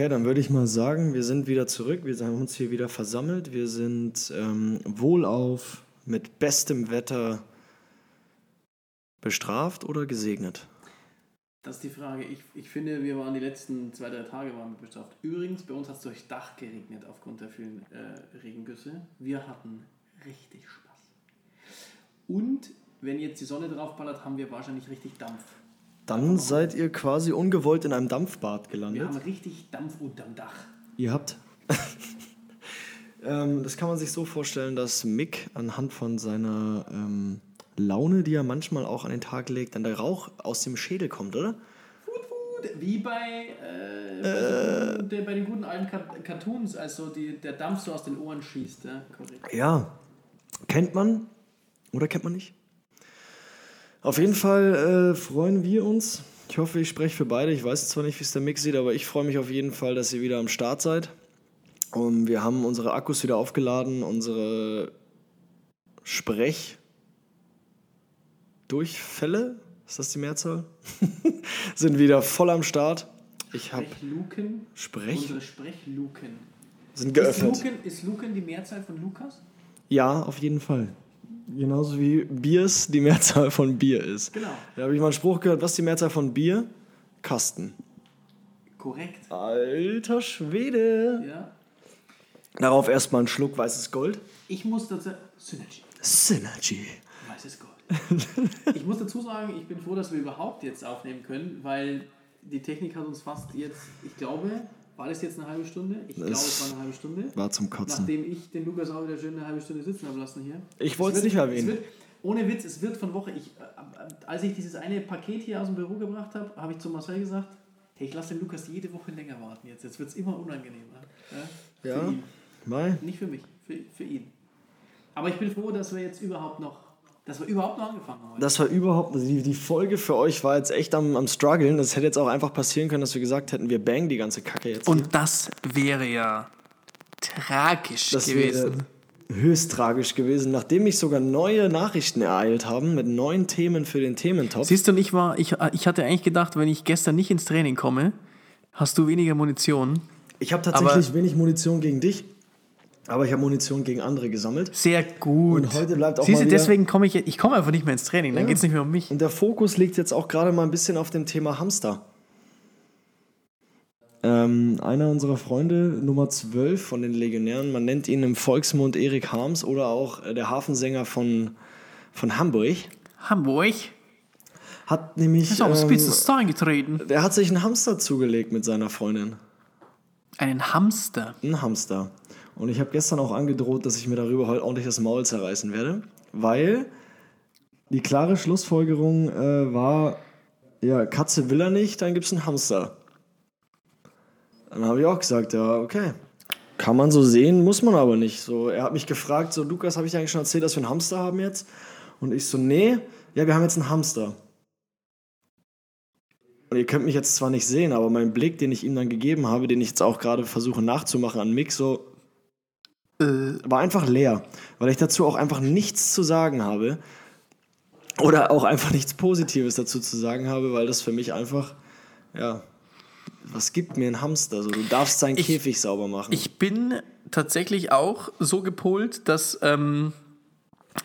Okay, dann würde ich mal sagen, wir sind wieder zurück. Wir haben uns hier wieder versammelt. Wir sind ähm, wohlauf, mit bestem Wetter bestraft oder gesegnet. Das ist die Frage. Ich, ich finde, wir waren die letzten zwei, drei Tage waren bestraft. Übrigens, bei uns hat es durchs Dach geregnet aufgrund der vielen äh, Regengüsse. Wir hatten richtig Spaß. Und wenn jetzt die Sonne draufballert, haben wir wahrscheinlich richtig Dampf. Dann seid ihr quasi ungewollt in einem Dampfbad gelandet. Wir haben richtig Dampf unterm Dach. Ihr habt. ähm, das kann man sich so vorstellen, dass Mick anhand von seiner ähm, Laune, die er manchmal auch an den Tag legt, dann der Rauch aus dem Schädel kommt, oder? Wie bei, äh, bei, so, der, bei den guten alten Car- Cartoons, also die, der Dampf so aus den Ohren schießt. Ja? Korrekt. Ja. Kennt man oder kennt man nicht? Auf jeden Fall äh, freuen wir uns. Ich hoffe, ich spreche für beide. Ich weiß zwar nicht, wie es der Mix sieht, aber ich freue mich auf jeden Fall, dass ihr wieder am Start seid. Und wir haben unsere Akkus wieder aufgeladen, unsere Sprech Durchfälle, ist das die Mehrzahl? Sind wieder voll am Start. Ich habe Sprechluken. Sprech Unsere Sprechluken. sind Ist geöffnet. Luken, ist Luken die Mehrzahl von Lukas? Ja, auf jeden Fall. Genauso wie Biers die Mehrzahl von Bier ist. Genau. Da habe ich mal einen Spruch gehört, was ist die Mehrzahl von Bier? Kasten. Korrekt. Alter Schwede. Ja. Darauf erstmal einen Schluck weißes Gold. Ich muss dazu. Synergy. Synergy. Weißes Gold. ich muss dazu sagen, ich bin froh, dass wir überhaupt jetzt aufnehmen können, weil die Technik hat uns fast jetzt, ich glaube, war das jetzt eine halbe Stunde? Ich glaube, es war eine halbe Stunde. War zum Kotzen. Nachdem ich den Lukas auch wieder schön eine halbe Stunde sitzen habe lassen hier. Ich wollte es nicht erwähnen. Wird, ohne Witz, es wird von Woche. Ich, äh, als ich dieses eine Paket hier aus dem Büro gebracht habe, habe ich zu Marcel gesagt, hey, ich lasse den Lukas jede Woche länger warten jetzt. Jetzt wird es immer unangenehmer. Ja? Ja. Für ihn. Nicht für mich, für, für ihn. Aber ich bin froh, dass wir jetzt überhaupt noch, dass wir überhaupt noch angefangen heute. Das war überhaupt, die, die Folge für euch war jetzt echt am, am struggeln. Das hätte jetzt auch einfach passieren können, dass wir gesagt hätten, wir bang die ganze Kacke jetzt. hier. Und das wäre ja tragisch Das gewesen. wäre höchst tragisch gewesen, nachdem mich sogar neue Nachrichten ereilt haben mit neuen Themen für den Thementop. Siehst du, und ich war, ich, ich hatte eigentlich gedacht, wenn ich gestern nicht ins Training komme, hast du weniger Munition. Ich habe tatsächlich wenig Munition gegen dich, aber ich habe Munition gegen andere gesammelt. Sehr gut. Und heute bleibt auch Siehst du, deswegen komme ich, ich komme einfach nicht mehr ins Training, dann Ja. geht es nicht mehr um mich. Und der Fokus liegt jetzt auch gerade mal ein bisschen auf dem Thema Hamster. Ähm, einer unserer Freunde, Nummer 12 von den Legionären, man nennt ihn im Volksmund Erik Harms oder auch äh, der Hafensänger von, von Hamburg, Hamburg hat nämlich. ist aufs ähm, Spitzenstein getreten. der hat sich einen Hamster zugelegt mit seiner Freundin. Einen Hamster. Ein Hamster. Und ich habe gestern auch angedroht, dass ich mir darüber heute ordentlich das Maul zerreißen werde, weil die klare Schlussfolgerung äh, war, ja, Katze will er nicht, dann gibt es einen Hamster. Dann habe ich auch gesagt, ja, okay. Kann man so sehen, muss man aber nicht. So, er hat mich gefragt, so, Lukas, habe ich dir eigentlich schon erzählt, dass wir einen Hamster haben jetzt? Und ich so, nee, ja, wir haben jetzt einen Hamster. Und ihr könnt mich jetzt zwar nicht sehen, aber mein Blick, den ich ihm dann gegeben habe, den ich jetzt auch gerade versuche nachzumachen an Mick, so war einfach leer, weil ich dazu auch einfach nichts zu sagen habe oder auch einfach nichts Positives dazu zu sagen habe, weil das für mich einfach, ja, was gibt mir ein Hamster? So, du darfst seinen Ich- Käfig sauber machen. Ich bin tatsächlich auch so gepolt, dass ähm,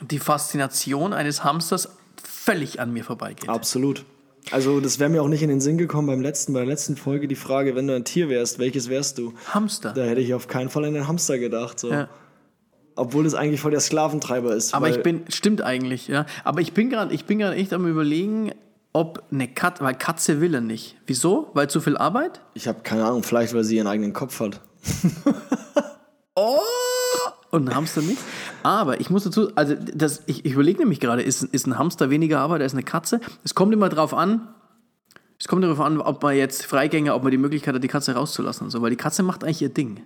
die Faszination eines Hamsters völlig an mir vorbeigeht. Absolut. Also das wäre mir auch nicht in den Sinn gekommen beim letzten, bei der letzten Folge die Frage, wenn du ein Tier wärst, welches wärst du? Hamster. Da hätte ich auf keinen Fall an den Hamster gedacht. So. Ja. Obwohl das eigentlich voll der Sklaventreiber ist. Aber ich bin, stimmt eigentlich, ja. Aber ich bin gerade, ich bin gerade echt am überlegen, ob eine Katze, weil Katze will er nicht. Wieso? Weil zu viel Arbeit? Ich habe keine Ahnung, vielleicht weil sie ihren eigenen Kopf hat. Oh! Und ein Hamster nicht. Aber ich muss dazu, also das, ich, ich überlege nämlich gerade, ist, ist ein Hamster weniger Arbeit als eine Katze? Es kommt immer drauf an, es kommt darauf an, ob man jetzt Freigänger, ob man die Möglichkeit hat, die Katze rauszulassen und so, weil die Katze macht eigentlich ihr Ding.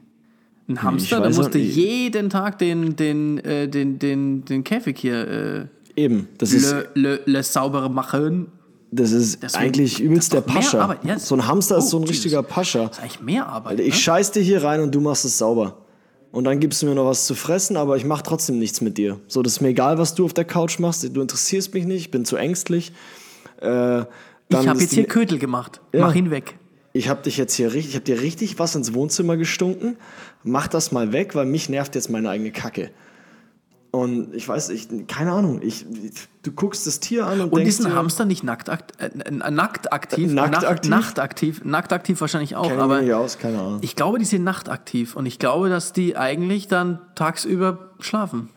Ein Hamster, da weiß auch musst du nicht. jeden Tag den, den, äh, den, den, den Käfig hier äh, Eben, das ist, le, le, le sauber machen. das ist Deswegen- eigentlich übelst der Pascha. Ja. So ein Hamster ist Oh, so ein Jesus. richtiger Pascha. Das ist eigentlich mehr Arbeit. Ich ne? scheiß dir hier rein und du machst es sauber. Und dann gibst du mir noch was zu fressen, aber ich mach trotzdem nichts mit dir. So, das ist mir egal, was du auf der Couch machst. Du interessierst mich nicht, ich bin zu ängstlich. Äh, Ich habe jetzt hier Kötel gemacht. Ja. Mach ihn weg. ich habe dich jetzt hier richtig, ich habe dir richtig was ins Wohnzimmer gestunken. Mach das mal weg, weil mich nervt jetzt meine eigene Kacke. Und ich weiß, ich, keine Ahnung, ich, du guckst das Tier an und, Und denkst ist ein Hamster nicht nackt, akt, äh, nackt aktiv? Äh, nackt Nacht- aktiv? Nachtaktiv. Nachtaktiv wahrscheinlich auch, kenn ich aber nicht aus, keine Ahnung. ich glaube, die sind nachtaktiv und ich glaube, dass die eigentlich dann tagsüber schlafen.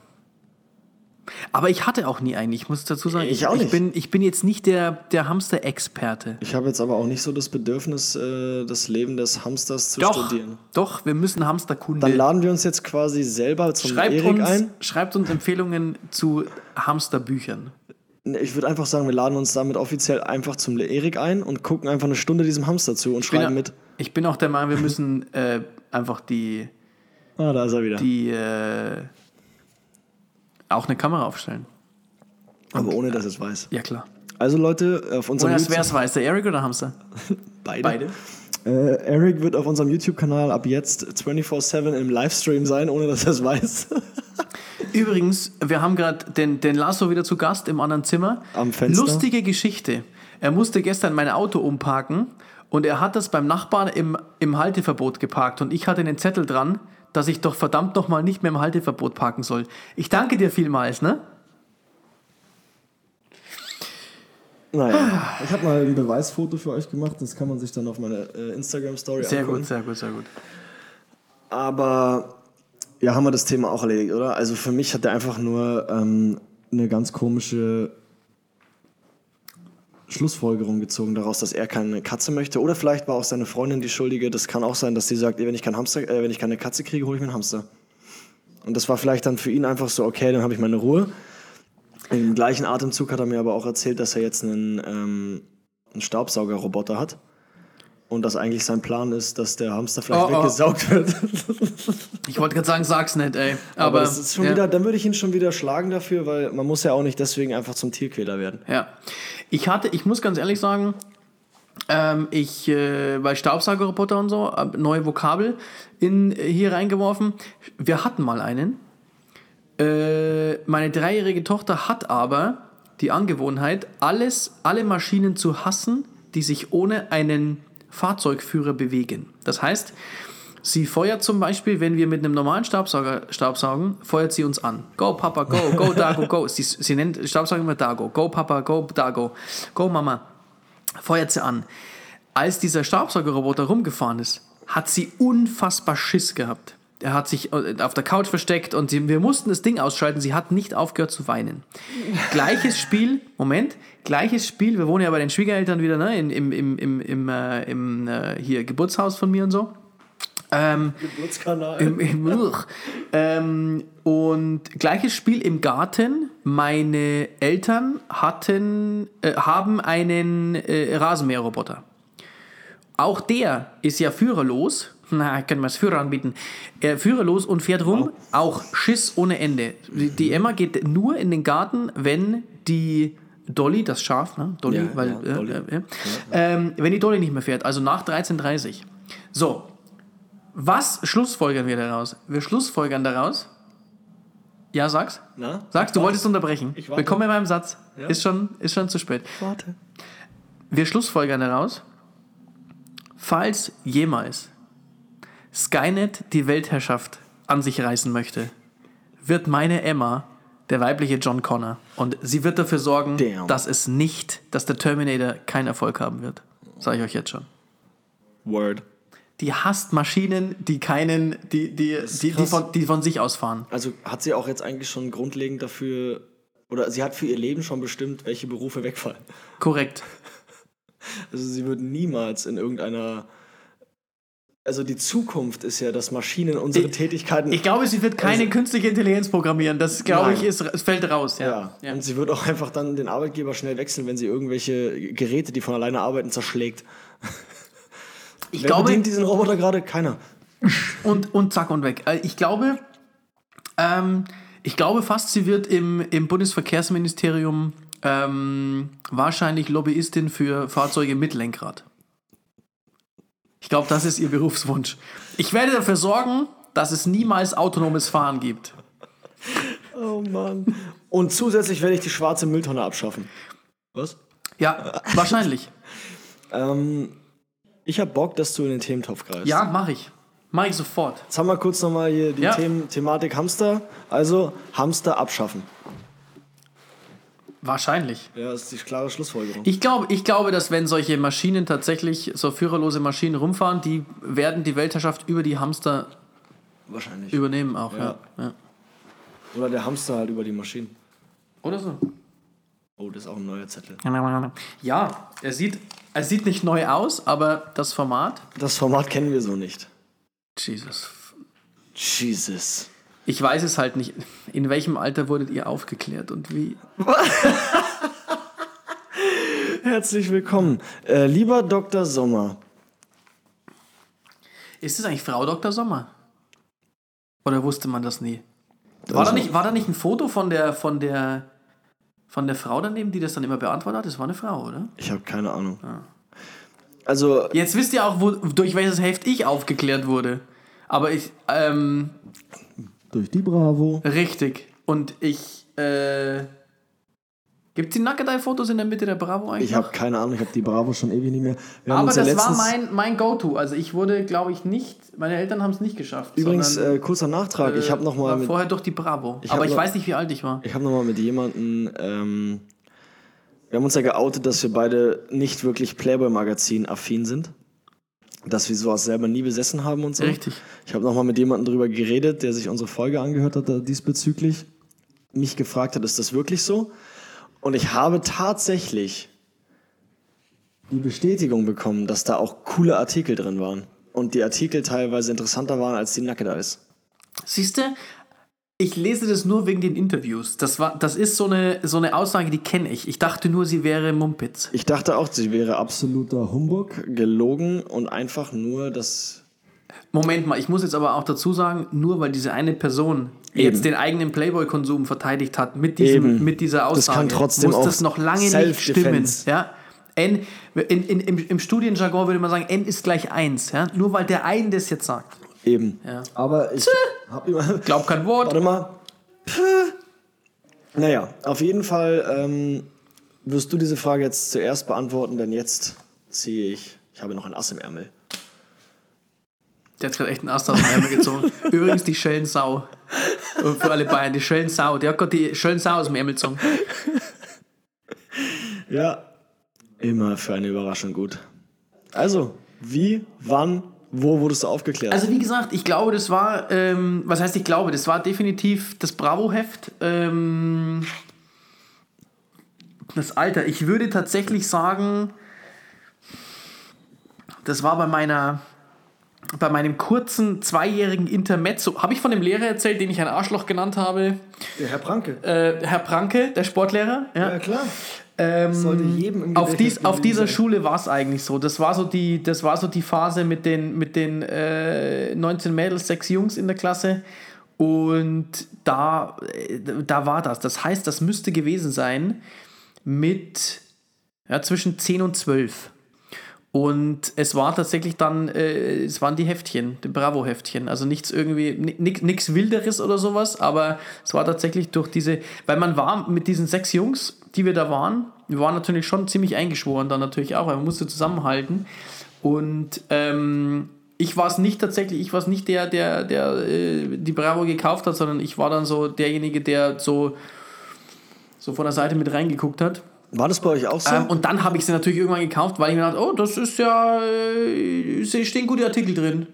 Aber ich hatte auch nie einen, ich muss dazu sagen, Ich auch nicht. Ich bin, ich bin jetzt nicht der, der Hamster-Experte. Ich habe jetzt aber auch nicht so das Bedürfnis, äh, das Leben des Hamsters zu Doch, studieren. doch, wir müssen Hamsterkunde. Dann laden wir uns jetzt quasi selber zum schreibt, Erik uns, ein. schreibt uns Empfehlungen zu Hamsterbüchern. Ich würde einfach sagen, wir laden uns damit offiziell einfach zum Erik ein und gucken einfach eine Stunde diesem Hamster zu und schreiben mit. Ich bin auch der Meinung, wir müssen äh, einfach die, Ah, da ist er wieder. die äh, auch eine Kamera aufstellen. aber ohne, dass es weiß. Ja, klar. Also Leute, auf unserem Oder wer es weiß, der Eric oder Hamster? Beide. Äh, Eric wird auf unserem YouTube-Kanal ab jetzt 24-7 im Livestream sein, ohne dass er es weiß. Übrigens, wir haben gerade den, den Lasso wieder zu Gast im anderen Zimmer. Am Fenster. Lustige Geschichte. Er musste gestern mein Auto umparken und er hat das beim Nachbarn im, im Halteverbot geparkt und ich hatte einen Zettel dran, dass ich doch verdammt nochmal nicht mehr im Halteverbot parken soll. Ich danke dir vielmals, ne? Naja, ich habe mal ein Beweisfoto für euch gemacht, das kann man sich dann auf meine äh, Instagram-Story Sehr angucken. gut, sehr gut, sehr gut. Aber ja, haben wir das Thema auch erledigt, oder? Also für mich hat er einfach nur ähm, eine ganz komische Schlussfolgerung gezogen daraus, dass er keine Katze möchte. Oder vielleicht war auch seine Freundin die Schuldige. Das kann auch sein, dass sie sagt, wenn ich kein Hamster, äh, wenn ich keine Katze kriege, hole ich mir einen Hamster. Und das war vielleicht dann für ihn einfach so, okay, dann habe ich meine Ruhe. Im gleichen Atemzug hat er mir aber auch erzählt, dass er jetzt einen, ähm, einen Staubsaugerroboter hat. Und dass eigentlich sein Plan ist, dass der Hamster vielleicht Oh, oh. weggesaugt wird. Ich wollte gerade sagen, sag's nicht, ey. Aber, Aber, das ist schon ja. wieder, dann würde ich ihn schon wieder schlagen dafür, weil man muss ja auch nicht deswegen einfach zum Tierquäler werden. Ja. Ich hatte, ich muss ganz ehrlich sagen, ähm, ich äh, bei Staubsaugerroboter und so, äh, neue Vokabel in, äh, hier reingeworfen. Wir hatten mal einen. Äh, meine dreijährige Tochter hat aber die Angewohnheit, alles, alle Maschinen zu hassen, die sich ohne einen Fahrzeugführer bewegen. Das heißt, sie feuert zum Beispiel, wenn wir mit einem normalen Staubsauger staubsaugen, feuert sie uns an. Go Papa, go, go Dago, go. Sie, sie nennt Staubsauger immer Dago. Go Papa, go Dago. Go Mama. Feuert sie an. Als dieser Staubsaugerroboter rumgefahren ist, hat sie unfassbar Schiss gehabt. Er hat sich äh, auf der Couch versteckt und wir mussten das Ding ausschalten. Sie hat nicht aufgehört zu weinen. Gleiches Spiel, Moment, gleiches Spiel. Wir wohnen ja bei den Schwiegereltern wieder, ne? Im im, im, im, äh, im äh, hier Geburtshaus von mir und so. Ähm, Geburtskanal. im, im, ähm, und gleiches Spiel im Garten. Meine Eltern hatten, äh, haben einen äh, Rasenmäherroboter. Auch der ist ja führerlos. Na, können wir es Führer anbieten. Er führerlos und fährt rum. Auch Schiss ohne Ende. Die, die Emma geht nur in den Garten, wenn die Dolly, das Schaf, ne? Dolly, Ja, weil, ja, äh, Dolly. äh, äh, Ähm, wenn die Dolly nicht mehr fährt, also nach 13.30 So, was schlussfolgern wir daraus? Wir schlussfolgern daraus. Ja, sag's. Na? Sag's, du wolltest unterbrechen. Ich warte. Willkommen in meinem Satz. Ja. Ist, schon, ist schon zu spät. Warte. Wir schlussfolgern daraus, falls jemals Skynet die Weltherrschaft an sich reißen möchte, wird meine Emma der weibliche John Connor. Und sie wird dafür sorgen, Damn. dass es nicht, dass der Terminator keinen Erfolg haben wird. Sage ich euch jetzt schon. Word. Die hasst Maschinen, die keinen, die, die, die, die, von, die von sich aus fahren. Also hat sie auch jetzt eigentlich schon grundlegend dafür, oder sie hat für ihr Leben schon bestimmt, welche Berufe wegfallen. Korrekt. Also sie wird niemals in irgendeiner. Also die Zukunft ist ja, dass Maschinen unsere Ich- Tätigkeiten. Ich glaube, sie wird keine künstliche Intelligenz programmieren. Das, glaube Nein. ich, ist, es fällt raus. Ja. ja. Ja. Und sie wird auch einfach dann den Arbeitgeber schnell wechseln, wenn sie irgendwelche Geräte, die von alleine arbeiten, zerschlägt. Ich Wer glaube, bedient diesen Roboter gerade? Keiner. und, und zack und weg. Äh, Ich glaube, ähm, ich glaube fast, sie wird im, im Bundesverkehrsministerium ähm, wahrscheinlich Lobbyistin für Fahrzeuge mit Lenkrad. Ich glaube, das ist ihr Berufswunsch. Ich werde dafür sorgen, dass es niemals autonomes Fahren gibt. Oh Mann. Und zusätzlich werde ich die schwarze Mülltonne abschaffen. Was? Ja, wahrscheinlich. Ähm, Ich hab Bock, dass du in den Thementopf greifst. Ja, mache ich. Mache ich sofort. Jetzt haben wir kurz nochmal hier die Ja. Themen, Thematik Hamster. Also Hamster abschaffen. Wahrscheinlich. Ja, das ist die klare Schlussfolgerung. Ich glaube, ich glaube, dass wenn solche Maschinen tatsächlich, so führerlose Maschinen rumfahren, die werden die Weltherrschaft über die Hamster Wahrscheinlich. übernehmen auch. Ja. Ja. Ja. Oder der Hamster halt über die Maschinen. Oder so. Oh, das ist auch ein neuer Zettel. Ja, er sieht, er sieht nicht neu aus, aber das Format. Das Format kennen wir so nicht. Jesus. Jesus. Ich weiß es halt nicht. In welchem Alter wurdet ihr aufgeklärt und wie? Herzlich willkommen. Äh, lieber Dr. Sommer. Ist es eigentlich Frau Dr. Sommer? Oder wusste man das nie? War da nicht, war da nicht ein Foto von der, von der, von der Frau daneben, die das dann immer beantwortet hat? Das war eine Frau, oder? Ich habe keine Ahnung. Also, Jetzt wisst ihr auch, wo, durch welches Heft ich aufgeklärt wurde. Aber ich, ähm, durch die Bravo. richtig. Und ich, äh, gibt es die Nackedei-Fotos in der Mitte der Bravo eigentlich Ich habe keine Ahnung, ich habe die Bravo schon ewig nicht mehr. Aber ja das war mein, mein Go-To. Also ich wurde, glaube ich, nicht, meine Eltern haben es nicht geschafft. Übrigens, sondern, äh, kurzer Nachtrag. ich habe nochmal mit, vorher durch die Bravo. Ich Aber ich noch- weiß nicht, wie alt ich war. ich hab noch mal mit jemandem. Ähm, wir haben uns ja geoutet, dass wir beide nicht wirklich Playboy-Magazin-affin sind. Dass wir sowas selber nie besessen haben und so. Richtig. Ich habe nochmal mit jemandem drüber geredet, der sich unsere Folge angehört hat da diesbezüglich. Mich gefragt hat, ist das wirklich so? Und ich habe tatsächlich die Bestätigung bekommen, dass da auch coole Artikel drin waren. Und die Artikel teilweise interessanter waren als die Nackedeis. Siehst du, ich lese das nur wegen den Interviews. Das, war, das ist so eine, so eine Aussage, die kenne ich. Ich dachte nur, sie wäre Mumpitz. Ich dachte auch, sie wäre absoluter Humbug, gelogen und einfach nur das. Moment mal, ich muss jetzt aber auch dazu sagen, nur weil diese eine Person Eben. jetzt den eigenen Playboy-Konsum verteidigt hat mit, diesem, Eben. mit dieser Das Aussage, kann trotzdem muss das noch lange nicht stimmen. Ja? N, in, in, im, Im Studienjargon würde man sagen, N ist gleich 1. Ja? Nur weil der einen das jetzt sagt. Eben. Ja. Aber ich hab immer. Glaub kein Wort. Warte mal. Naja, auf jeden Fall ähm, wirst du diese Frage jetzt zuerst beantworten, denn jetzt ziehe ich. Ich habe noch ein Ass im Ärmel. Der hat gerade echt einen Ast aus dem Ärmel gezogen. Übrigens die Schellensau. Und für alle Bayern, die Schellensau. Der hat gerade die Schellensau aus dem Ärmel gezogen. Ja. Immer für eine Überraschung gut. Also, wie, wann, wo wurdest du aufgeklärt? Also wie gesagt, ich glaube, das war, ähm, was heißt ich glaube, das war definitiv das Bravo-Heft. Ähm, das Alter, ich würde tatsächlich sagen, das war bei meiner, bei meinem kurzen zweijährigen Intermezzo. Habe ich von dem Lehrer erzählt, den ich ein Arschloch genannt habe? der Herr Pranke. Äh, Herr Pranke, der Sportlehrer. Ja. klar. Ähm, Sollte jedem im auf, dies, auf dieser sein. Schule war es eigentlich so. Das war so die, das war so die Phase mit den, mit den äh, 19 Mädels, 6 Jungs in der Klasse. Und da, äh, da war das. Das heißt, das müsste gewesen sein mit ja, zwischen 10 und 12. Und es war tatsächlich dann, äh, es waren die Heftchen, die Bravo-Heftchen. Also nichts irgendwie, nichts Wilderes oder sowas, aber es war tatsächlich durch diese, weil man war mit diesen sechs Jungs, die wir da waren, wir waren natürlich schon ziemlich eingeschworen dann natürlich auch, weil man musste zusammenhalten. Und ähm, ich war es nicht tatsächlich, ich war es nicht der, der, der äh, die Bravo gekauft hat, sondern ich war dann so derjenige, der so, so von der Seite mit reingeguckt hat. War das bei euch auch so? Ähm, und dann habe ich sie natürlich irgendwann gekauft, weil ich mir dachte, oh, das ist ja, äh, es stehen gute Artikel drin.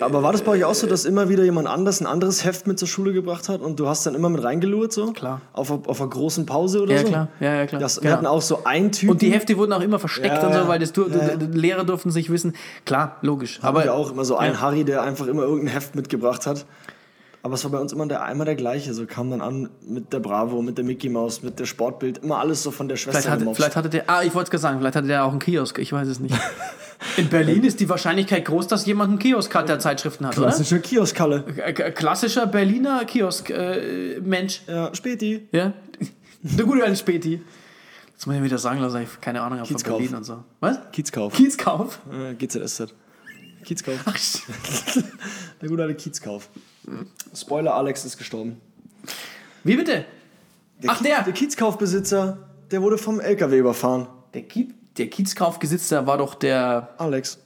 Aber war das bei euch auch so, dass immer wieder jemand anders ein anderes Heft mit zur Schule gebracht hat und du hast dann immer mit reingelurrt so? Klar. Auf, auf einer großen Pause oder Ja, so? klar. Ja, ja, klar. Das, wir Genau. hatten auch so einen Typen. Und die Hefte wurden auch immer versteckt Ja, und so, weil das, du, Ja, Lehrer durften sich wissen. Klar, logisch. aber Aber ja auch immer so einen. Harry, der einfach immer irgendein Heft mitgebracht hat. Aber es war bei uns immer der einmal der gleiche. So kam dann an mit der Bravo, mit der Mickey Maus, mit der Sportbild, immer alles so von der Schwester vielleicht hatte, vielleicht hatte der, ah, ich wollte es gerade sagen, vielleicht hatte der auch einen Kiosk, ich weiß es nicht. In Berlin ist die Wahrscheinlichkeit groß, dass jemand einen Kiosk hat, der Zeitschriften hat, Klassischer Kioskalle. oder? Äh, Klassischer Berliner Kiosk-Mensch. Ja, Späti. ja? Der gute alte Späti. Jetzt muss ich wieder sagen lassen, ich hab keine Ahnung habe von. Berlin und so. Was? Kiezkauf. Kiezkauf? Äh, GZSZ. Kiezkauf. Ach, shit. Der gute alte Kiezkauf. Spoiler, Alex ist gestorben. Wie bitte? Ach, der! Der Kiezkaufbesitzer, der wurde vom LKW überfahren. Der, Kiez, der Kiezkaufgesitzer war doch der. Alex.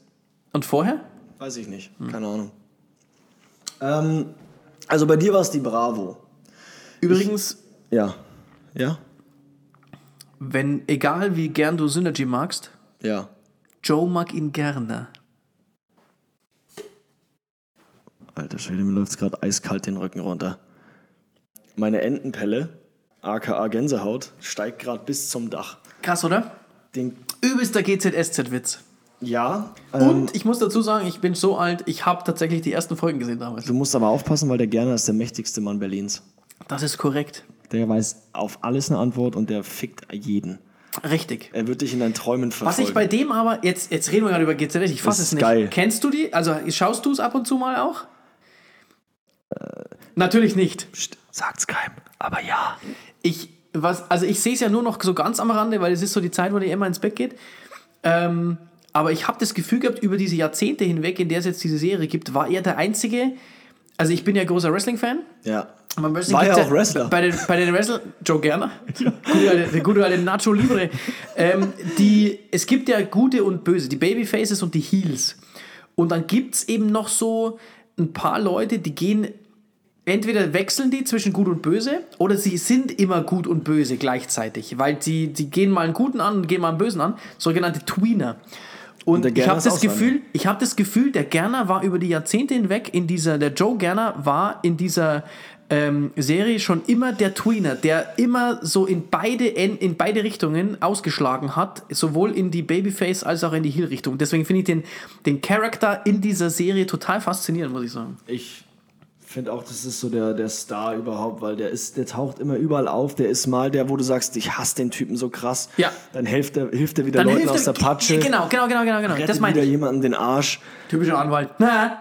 Und vorher? Weiß ich nicht. Keine Ahnung. Ähm, also bei dir war es die Bravo. Übrigens, Ja. Ja? wenn, egal wie gern du Synergy magst, Ja. Joe mag ihn gerne. Alter Schwede, mir läuft gerade eiskalt den Rücken runter. Meine Entenpelle, aka Gänsehaut, steigt gerade bis zum Dach. Krass, oder? Den, Übelster GZSZ-Witz. ja, ähm, Und ich muss dazu sagen, ich bin so alt, ich habe tatsächlich die ersten Folgen gesehen damals. du musst aber aufpassen, weil der Gerner ist der mächtigste Mann Berlins. Das ist korrekt. Der weiß auf alles eine Antwort und der fickt jeden. Richtig. Er wird dich in deinen Träumen Was verfolgen. ich bei dem aber, jetzt, jetzt reden wir gerade über GZSZ, ich fasse es nicht. geil. Kennst du die? Also schaust du es ab und zu mal auch? Natürlich nicht. Psst, sagt's keinem, aber ja. Ich, was, also ich sehe es ja nur noch so ganz am Rande, weil es ist so die Zeit, wo die immer ins Bett geht. Ähm, aber ich habe das Gefühl gehabt, über diese Jahrzehnte hinweg, in der es jetzt diese Serie gibt, war er der Einzige. Also ich bin ja großer Wrestling-Fan. Ja. Beim Wrestling War ja auch Wrestler. Bei den, bei den Wrestler, Joe Gerner, gute alte, der gute alte Nacho Libre. Ähm, die, es gibt ja gute und böse, die Babyfaces und die Heels. Und dann gibt es eben noch so ein paar Leute, die gehen, entweder wechseln die zwischen gut und böse oder sie sind immer gut und böse gleichzeitig, weil die, die gehen mal einen guten an und gehen mal einen bösen an, sogenannte Tweener. Und der ich habe das. Gefühl, ich habe das Gefühl, der Gerner war über die Jahrzehnte hinweg in dieser, der Joe Gerner war in dieser ähm, Serie schon immer der Tweener, der immer so in beide, in, in beide Richtungen ausgeschlagen hat, sowohl in die Babyface als auch in die Heel-Richtung. Deswegen finde ich den, den Charakter in dieser Serie total faszinierend, muss ich sagen. Ich finde auch, das ist so der, der Star überhaupt, weil der ist, der taucht immer überall auf. Der ist mal der, wo du sagst, ich hasse den Typen so krass. Ja. Dann hilft er, hilft er wieder Leuten aus der Patsche. Genau, genau, genau, genau. genau. Rettet Das meine wieder ich. jemanden den Arsch. Typischer Anwalt. Na.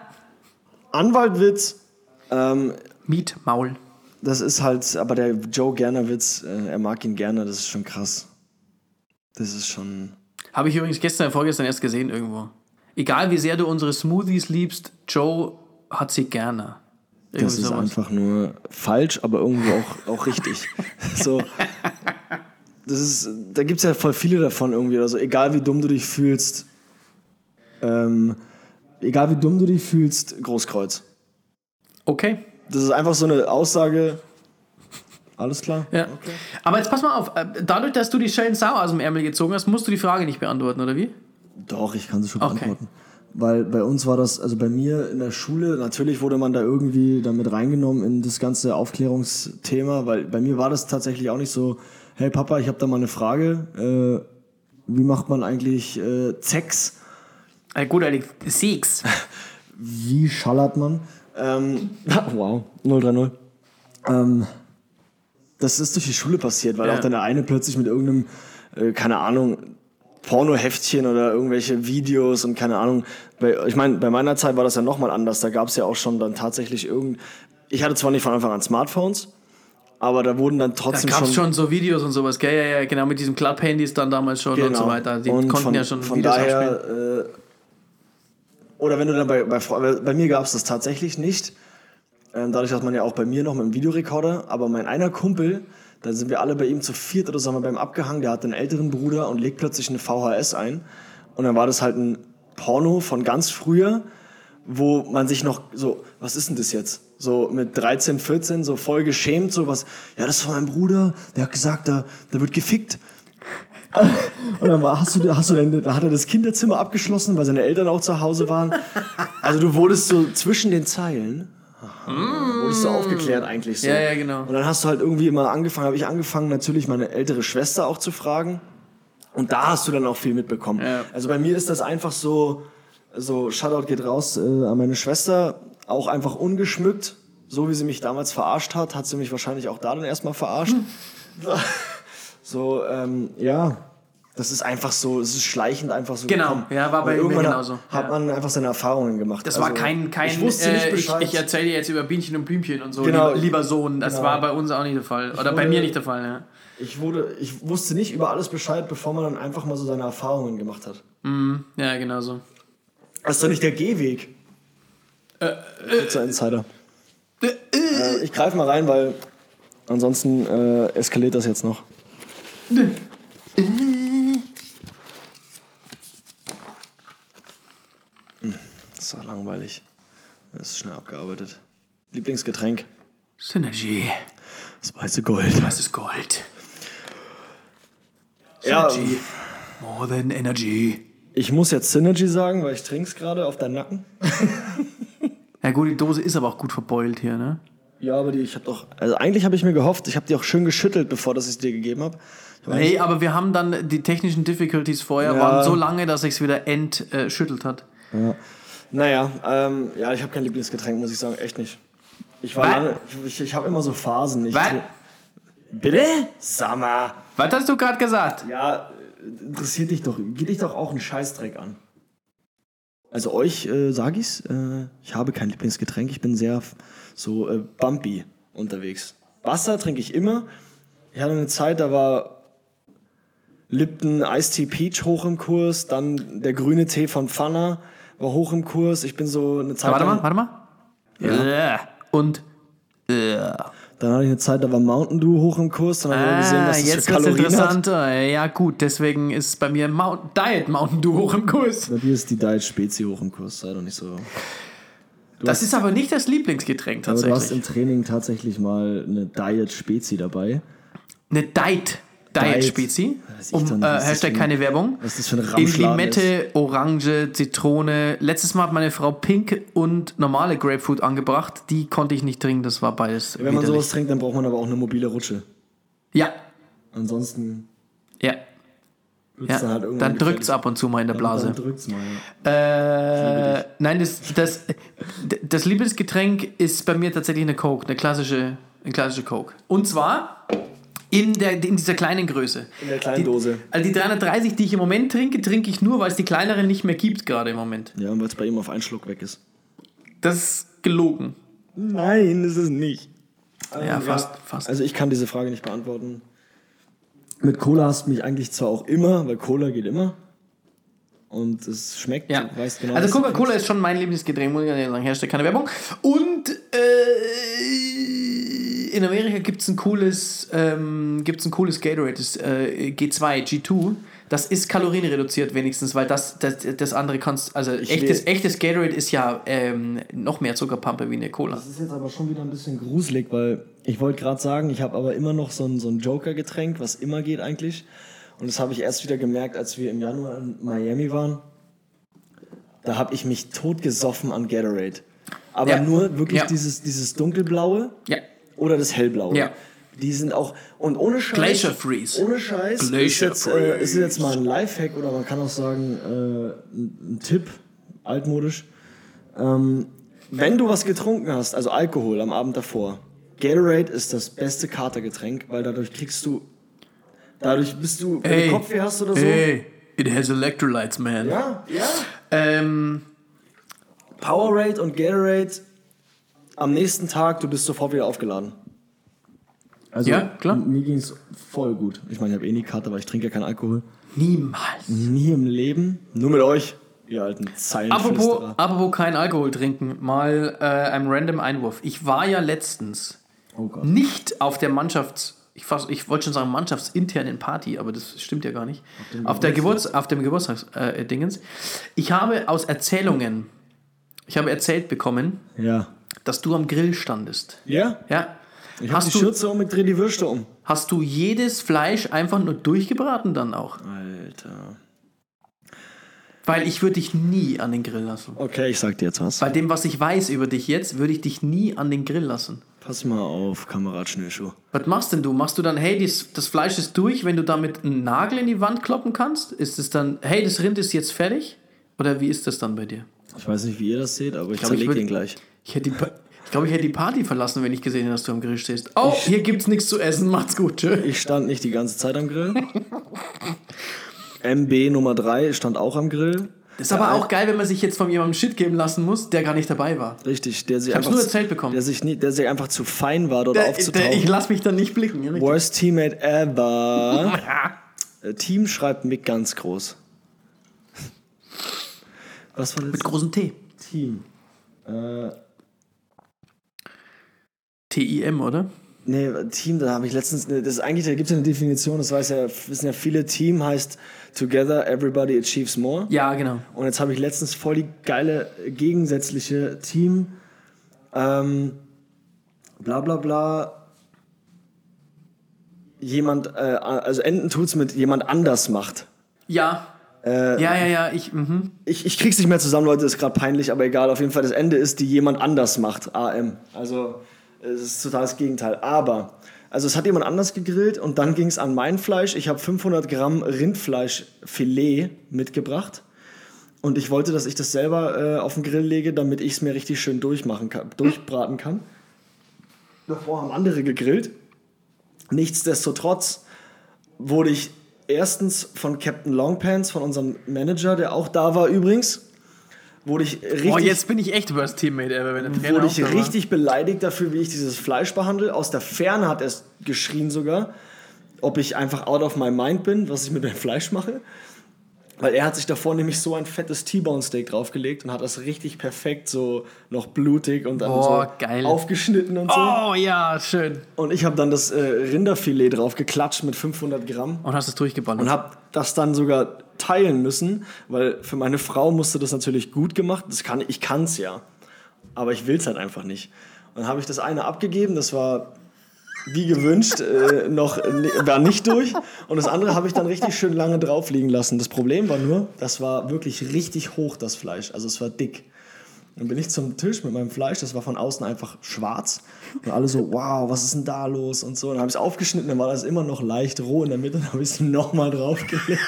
Anwaltwitz. Ähm, Miet, Maul. das ist halt, aber der Joe Gerner Witz, äh, er mag ihn gerne, das ist schon krass. Das ist schon. Habe ich übrigens gestern, vorgestern erst gesehen irgendwo. Egal wie sehr du unsere Smoothies liebst, Joe hat sie gerne. Das ist sowas. einfach nur falsch, aber irgendwo auch, auch richtig. so. Das ist, da gibt es ja voll viele davon irgendwie. Also egal wie dumm du dich fühlst, ähm, egal wie dumm du dich fühlst, Großkreuz. Okay. Das ist einfach so eine Aussage. Alles klar? Ja. Aber jetzt pass mal auf, äh, dadurch, dass du die Schellen Sau aus dem Ärmel gezogen hast, musst du die Frage nicht beantworten, oder wie? Doch, ich kann sie schon Okay. beantworten. Weil bei uns war das, also bei mir in der Schule, natürlich wurde man da irgendwie damit reingenommen in das ganze Aufklärungsthema, weil bei mir war das tatsächlich auch nicht so, hey Papa, ich habe da mal eine Frage, äh, wie macht man eigentlich äh, Sex? Äh, gut, Alex, Six. Wie schallert man? Ähm, wow, 030. Ähm, das ist durch die Schule passiert, weil Ja. auch dann der eine plötzlich mit irgendeinem, äh, keine Ahnung, Pornoheftchen oder irgendwelche Videos und keine Ahnung. Bei, ich meine, bei meiner Zeit war das ja nochmal anders. Da gab es ja auch schon dann tatsächlich irgend. Ich hatte zwar nicht von Anfang an Smartphones, aber da wurden dann Da trotzdem gab es schon. schon so Videos und sowas, gell? Ja, ja, genau, mit diesen Klapphandys dann damals schon und so weiter. Die Genau. Und konnten von, ja schon von Videos daher, äh, oder wenn du dann bei, bei, bei mir gab es das tatsächlich nicht. Ähm, dadurch, dass man ja auch bei mir noch mit dem Videorekorder, aber mein einer Kumpel, da sind wir alle bei ihm zu viert oder so haben wir beim abgehangen, der hat einen älteren Bruder und legt plötzlich eine VHS ein. Und dann war das halt ein Porno von ganz früher, wo man sich noch so, was ist denn das jetzt? So mit 13, 14, so voll geschämt, so was, ja, das ist von meinem Bruder, der hat gesagt, da, da wird gefickt. Und dann war, hast du, hast du denn, hat er das Kinderzimmer abgeschlossen, weil seine Eltern auch zu Hause waren. Also du wurdest so zwischen den Zeilen, aha, wurdest du aufgeklärt eigentlich so. Ja, ja, genau. Und dann hast du halt irgendwie immer angefangen, habe ich angefangen natürlich meine ältere Schwester auch zu fragen. Und da hast du dann auch viel mitbekommen. Ja. Also bei mir ist das einfach so, so Shoutout geht raus äh, an meine Schwester, auch einfach ungeschmückt. So wie sie mich damals verarscht hat, hat sie mich wahrscheinlich auch da dann erstmal verarscht. Hm. So, ähm, ja, das ist einfach so, es ist schleichend einfach so Genau, gekommen. ja, war bei mir irgendwann genauso. Hat Ja. man einfach seine Erfahrungen gemacht. Das Also, war kein, kein ich wusste nicht äh, ich, Bescheid. ich erzähle dir jetzt über Bienchen und Blümchen und so, Genau. lieber, lieber Sohn. Das Genau. war bei uns auch nicht der Fall. Oder bei wurde- mir nicht der Fall, ja. ich, wurde, ich wusste nicht über alles Bescheid, bevor man dann einfach mal so seine Erfahrungen gemacht hat. Ja, genau so. Das ist doch nicht der Gehweg. Kurzer Insider. Äh, ich greife mal rein, weil ansonsten äh, eskaliert das jetzt noch. Ist doch langweilig. Das ist schnell abgearbeitet. Lieblingsgetränk? Synergy. Das weiße Gold. Das ist Gold. Ja, Synergy. More than energy. ich muss jetzt Synergy sagen, weil ich trinke es gerade auf deinen Nacken. Ja gut, die Dose ist aber auch gut verbeult hier, ne? Ja, aber die, ich habe doch, also eigentlich habe ich mir gehofft, ich habe die auch schön geschüttelt, bevor dass ich es dir gegeben habe. Hey, aber wir haben dann die technischen Difficulties vorher Ja. waren so lange, dass sich's wieder entschüttelt hat. Naja, ähm, ja, ich habe kein Lieblingsgetränk, muss ich sagen, echt nicht. Ich war Was? lange, ich, ich habe immer so Phasen. Ich Was? Bitte? Sag mal. Was hast du gerade gesagt? Ja, interessiert dich doch, geht dich doch auch ein Scheißdreck an. Also euch äh, sage ich's, äh, ich habe kein Lieblingsgetränk, ich bin sehr so äh, bumpy unterwegs. Wasser trinke ich immer. Ich hatte eine Zeit, da war Lipton Ice Tea Peach hoch im Kurs, dann der grüne Tee von Pfanner war hoch im Kurs. Ich bin so eine Zeit Warte lang, mal, warte mal. Ja. Und ja. dann hatte ich eine Zeit, da war Mountain Dew hoch im Kurs, dann habe ich gesehen, Ah, was das jetzt für Kalorien hat. interessanter. Ja gut, deswegen ist bei mir Mount Diet Mountain Dew hoch im Kurs. Bei dir ist die Diet Spezi hoch im Kurs, sei doch nicht so. Das ist aber nicht das Lieblingsgetränk Aber du hast tatsächlich. im Training tatsächlich mal eine Diet Spezi dabei. Eine Diet. Diet. Spezi. Um, äh, Hashtag keine Werbung. was das für ein In Limette, Orange, Zitrone. Letztes Mal hat meine Frau Pink und normale Grapefruit angebracht. Die konnte ich nicht trinken, das war beides. Wenn man widerlich. sowas trinkt, dann braucht man aber auch eine mobile Rutsche. Ja, Ansonsten ja. ja. dann halt Dann drückt's gefährlich. ab und zu mal in der Blase. Dann drückt's mal. Ja. Äh, nein, das, das, das Lieblingsgetränk ist bei mir tatsächlich eine Coke, eine klassische, eine klassische Coke. Und zwar in, der, in dieser kleinen Größe. In der kleinen die, Dose. Also die 330, die ich im Moment trinke, trinke ich nur, weil es die kleineren nicht mehr gibt gerade im Moment. Ja, und weil es bei ihm auf einen Schluck weg ist. Das ist gelogen. Nein, ist es nicht. Ja, fast, fast. Also ich kann diese Frage nicht beantworten. Mit Cola hast du mich eigentlich zwar auch immer, weil Cola geht immer. Und es schmeckt, ja. du weißt genau. also Coca-Cola ist schon mein Lieblingsgetränk, muss ich ja sagen. Hashtag keine Werbung. Und äh, in Amerika gibt es ein cooles, ähm, gibt's ein cooles Gatorade, das äh, G2, G2. Das ist kalorienreduziert wenigstens, weil das, das, das andere kannst, also echtes, will- echtes Gatorade ist ja ähm, noch mehr Zuckerpampe wie eine Cola. Das ist jetzt aber schon wieder ein bisschen gruselig, weil ich wollte gerade sagen, ich habe aber immer noch so ein, so ein Joker-Getränk, was immer geht eigentlich. Und das habe ich erst wieder gemerkt, als wir im Januar in Miami waren. Da habe ich mich totgesoffen an Gatorade. Aber Ja. nur wirklich Ja. dieses, dieses dunkelblaue Ja. Oder das hellblaue. Ja. Die sind auch, und ohne Scheiß. Glacier Freeze. Ohne Scheiß. ist, Glacier jetzt, äh, ist jetzt mal ein Lifehack oder man kann auch sagen, äh, ein, ein Tipp, altmodisch. Ähm, wenn du was getrunken hast, also Alkohol am Abend davor, Gatorade ist das beste Katergetränk, weil dadurch kriegst du, dadurch bist du, wenn Hey. du Kopfweh hast oder so. Hey, it has electrolytes, man. Ja, ja. Ähm, Powerade und Gatorade am nächsten Tag, du bist sofort wieder aufgeladen. Also, Ja, klar. Mir ging es voll gut. Ich meine, ich habe eh nie Kater, weil ich trinke ja keinen Alkohol. niemals. Nie im Leben. Nur mit euch, ihr alten Apropos, Zeilenflüsterer. apropos kein Alkohol trinken, mal äh, ein random Einwurf. Ich war ja letztens Oh Gott. nicht auf der Mannschafts... Ich, fast- ich wollte schon sagen mannschaftsinternen Party, aber das stimmt ja gar nicht. Auf, der Geburts, auf dem Geburtstagsdingens. Äh, Dingens. ich habe aus Erzählungen, ich habe erzählt bekommen, Ja. Dass du am Grill standest. Ja? Ja. Ich habe die Hast du, Schürze um, ich drehe die Würste um. hast du jedes Fleisch einfach nur durchgebraten dann auch? Alter. Weil ich würde dich nie an den Grill lassen. Okay, ich sag dir jetzt was. Bei dem, was ich weiß über dich jetzt, würde ich dich nie an den Grill lassen. Pass mal auf, Kamerad Schnürschuh. Was machst denn du? Machst du dann, hey, dies, das Fleisch ist durch, wenn du damit einen Nagel in die Wand kloppen kannst? Ist es dann, hey, das Rind ist jetzt fertig? Oder wie ist das dann bei dir? Ich weiß nicht, wie ihr das seht, aber ich, ich zerleg würd- den gleich. Ich hätte die, ich glaube, ich hätte die Party verlassen, wenn ich gesehen hätte, dass du am Grill stehst. Oh, hier gibt's nichts zu essen, macht's gut, tschö. Ich stand nicht die ganze Zeit am Grill. MB Nummer 3 stand auch am Grill. Das ist aber auch geil, wenn man sich jetzt von jemandem Shit geben lassen muss, der gar nicht dabei war. Richtig, der sich hab's einfach nur erzählt bekommen. Der sich, nie, der sich einfach zu fein war, dort Der, aufzutauchen. der, ich lass mich dann nicht blicken. richtig. Worst Teammate ever. Äh, Team schreibt Mick ganz groß. Was war das? Mit großem T. Team. Äh, TIM, oder? Nee, Team, da habe ich letztens, das ist eigentlich, da gibt es ja eine Definition, das weiß ja, wissen ja viele, Team heißt Together Everybody Achieves More. Ja, genau. Und jetzt habe ich letztens voll die geile gegensätzliche Team, ähm, bla bla bla, jemand, äh, also enden tut's mit jemand anders macht. Ja. ja, ja, ja, ich, mhm. Ich, ich krieg's nicht mehr zusammen, Leute, ist gerade peinlich, aber egal, auf jeden Fall, das Ende ist, die jemand anders macht, AM. Also, es ist total das Gegenteil. Aber, also es hat jemand anders gegrillt und dann ging's an mein Fleisch. Ich habe 500 Gramm Rindfleischfilet mitgebracht. Und ich wollte, dass ich das selber äh, auf den Grill lege, damit ich es mir richtig schön durchmachen kann, durchbraten kann. Davor haben andere gegrillt. Nichtsdestotrotz wurde ich erstens von Captain Longpants, von unserem Manager, der auch da war übrigens, wurde ich richtig, Oh, jetzt bin ich echt worst Teammate ever, wenn der Trainer wurde ich richtig beleidigt dafür, wie ich dieses Fleisch behandle. Aus der Ferne hat er es geschrien sogar, ob ich einfach out of my mind bin, was ich mit dem Fleisch mache. Weil er hat sich davor nämlich so ein fettes T-Bone Steak draufgelegt und hat das richtig perfekt so noch blutig und dann Boah, so geil. aufgeschnitten und so. Oh, ja, schön. Und ich habe dann das äh, Rinderfilet drauf geklatscht mit 500 Gramm Und hast es durchgeballert. und habe das dann sogar teilen müssen, weil für meine Frau musste das natürlich gut gemacht. Das kann ich kann's ja, aber ich will's halt einfach nicht. Und dann habe ich das eine abgegeben, das war wie gewünscht äh, noch war nicht durch und das andere habe ich dann richtig schön lange drauf liegen lassen. Das Problem war nur, das war wirklich richtig hoch das Fleisch, also es war dick. Dann bin ich zum Tisch mit meinem Fleisch, das war von außen einfach schwarz. Und alle so, wow, was ist denn da los? Und so. Dann habe ich es aufgeschnitten, dann war das immer noch leicht roh in der Mitte, dann habe ich es nochmal draufgelegt.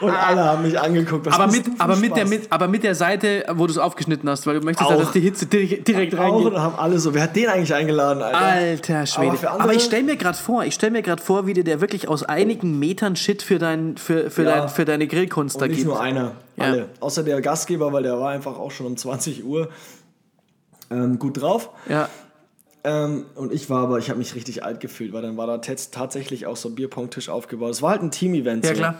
und alle haben mich angeguckt. Was aber mit, aber, mit der, mit, aber mit der Seite, wo du es aufgeschnitten hast, weil du möchtest, Auch. ja, dass die Hitze direkt, direkt auch reingeht. und haben alle so, wer hat den eigentlich eingeladen, Alter? Alter Schwede. Aber Aber, ich stelle mir gerade vor, ich stelle mir gerade vor, wie dir der wirklich aus einigen Metern Shit für, dein, für, für, Ja. dein, für deine Grillkunst da Und nicht gibt. nur einer, Ja. alle. Außer der Gastgeber, weil der war einfach auch schon um 20 Uhr ähm, gut drauf. Ja. Ähm, und ich war aber, ich habe mich richtig alt gefühlt, weil dann war da tats- tatsächlich auch so ein Bierpong-Tisch aufgebaut. Es war halt ein Team-Event. ja, so. klar.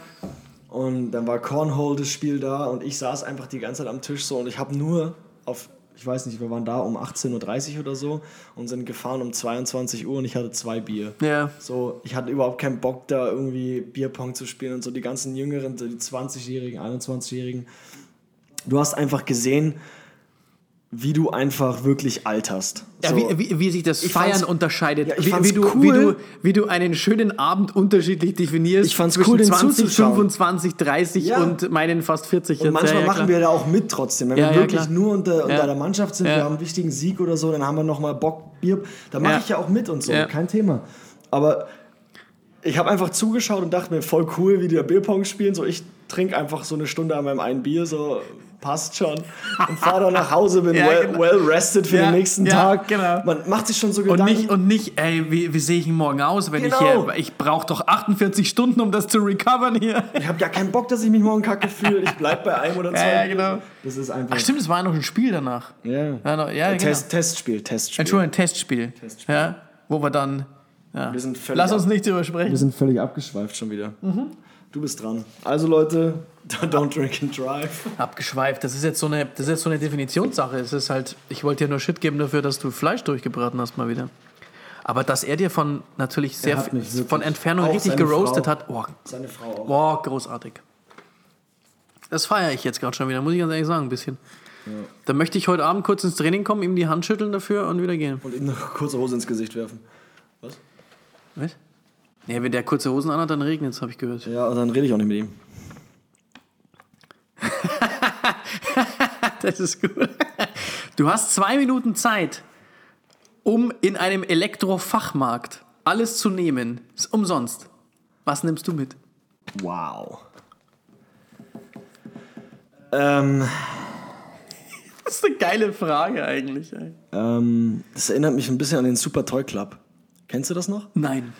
Und dann war Cornhole das Spiel da und ich saß einfach die ganze Zeit am Tisch so und ich habe nur auf, ich weiß nicht, wir waren da um 18.30 Uhr oder so und sind gefahren um 22 Uhr und ich hatte zwei Bier. Ja. So, ich hatte überhaupt keinen Bock, da irgendwie Bierpong zu spielen und so die ganzen Jüngeren, die 20-Jährigen, 21-Jährigen. Du hast einfach gesehen, wie du einfach wirklich alterst. Ja, so. wie, wie, wie sich das Ich Feiern unterscheidet. Ja, wie, wie, du, cool. wie, du, wie du einen schönen Abend unterschiedlich definierst. Ich fand's zwischen cool, den 20, zuzuschauen. 25, 30 Ja. und meinen fast 40 Und manchmal ja, ja, machen klar. wir da auch mit trotzdem. Wenn Ja, wir ja, wirklich nur unter, unter Ja. der Mannschaft sind, Ja. wir haben einen wichtigen Sieg oder so, dann haben wir nochmal Bock, Bier. Da mache Ja. ich ja auch mit und so, Ja. kein Thema. Aber ich habe einfach zugeschaut und dachte mir, voll cool, wie die da Bierpong spielen. So, ich trinke einfach so eine Stunde an meinem einen Bier, so passt schon. Und fahre dann nach Hause, bin Ja, well, genau. well rested für Ja, den nächsten ja, Tag. genau. Man macht sich schon so Und Gedanken. nicht, und nicht, ey, wie, wie sehe ich ihn morgen aus, wenn Genau. ich hier, ich brauche doch 48 Stunden, um das zu recovern hier. ich habe ja keinen Bock, dass ich mich morgen kacke fühle. Ich bleib bei einem oder zwei. Ja, genau. Das ist einfach. Ach stimmt, es war ja noch ein Spiel danach. Ja. Ja, ja, genau. Test, Testspiel, Testspiel. Entschuldigung, ein Testspiel. Testspiel. Ja, wo wir dann, ja. Lass uns ab- nicht drüber sprechen. Wir sind völlig abgeschweift schon wieder. Mhm. Du bist dran. Also Leute, don't drink and drive. Abgeschweift. Das ist jetzt so eine, das ist jetzt so eine Definitionssache. Es ist halt, ich wollte dir nur Shit geben dafür, dass du Fleisch durchgebraten hast mal wieder. Aber dass er dir von natürlich sehr von Entfernung auch richtig geroastet Frau. hat. Oh, Seine Frau auch. Boah, großartig. Das feiere ich jetzt gerade schon wieder, muss ich ganz ehrlich sagen, ein bisschen. Da möchte ich heute Abend kurz ins Training kommen, ihm die Hand schütteln dafür und wieder gehen. Und ihm eine kurze Hose ins Gesicht werfen. Was? Was? Ja, wenn der kurze Hosen anhat, dann regnet es, habe ich gehört. Ja, und dann rede ich auch nicht mit ihm. Das ist gut. Du hast zwei Minuten Zeit, um in einem Elektrofachmarkt alles zu nehmen. Ist umsonst. Was nimmst du mit? Wow. Ähm, Das ist eine geile Frage eigentlich. ähm, das erinnert mich ein bisschen an den Super Toy Club. Kennst du das noch? Nein.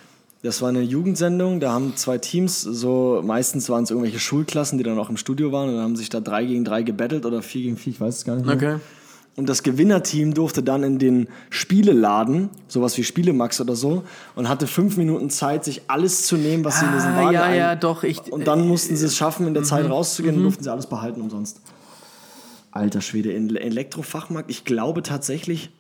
Das war eine Jugendsendung, da haben zwei Teams, so meistens waren es irgendwelche Schulklassen, die dann auch im Studio waren und dann haben sich da drei gegen drei gebettelt oder vier gegen vier, ich weiß es gar nicht mehr. Okay. Und das Gewinnerteam durfte dann in den Spieleladen, sowas wie Spielemax oder so, und hatte fünf Minuten Zeit, sich alles zu nehmen, was sie in diesen Ah, Wagen ja, ein- ja, doch. Ich, Und dann mussten sie es schaffen, in der Zeit Mhm. rauszugehen und durften sie alles behalten umsonst. Alter Schwede, in Elektrofachmarkt, ich glaube tatsächlich,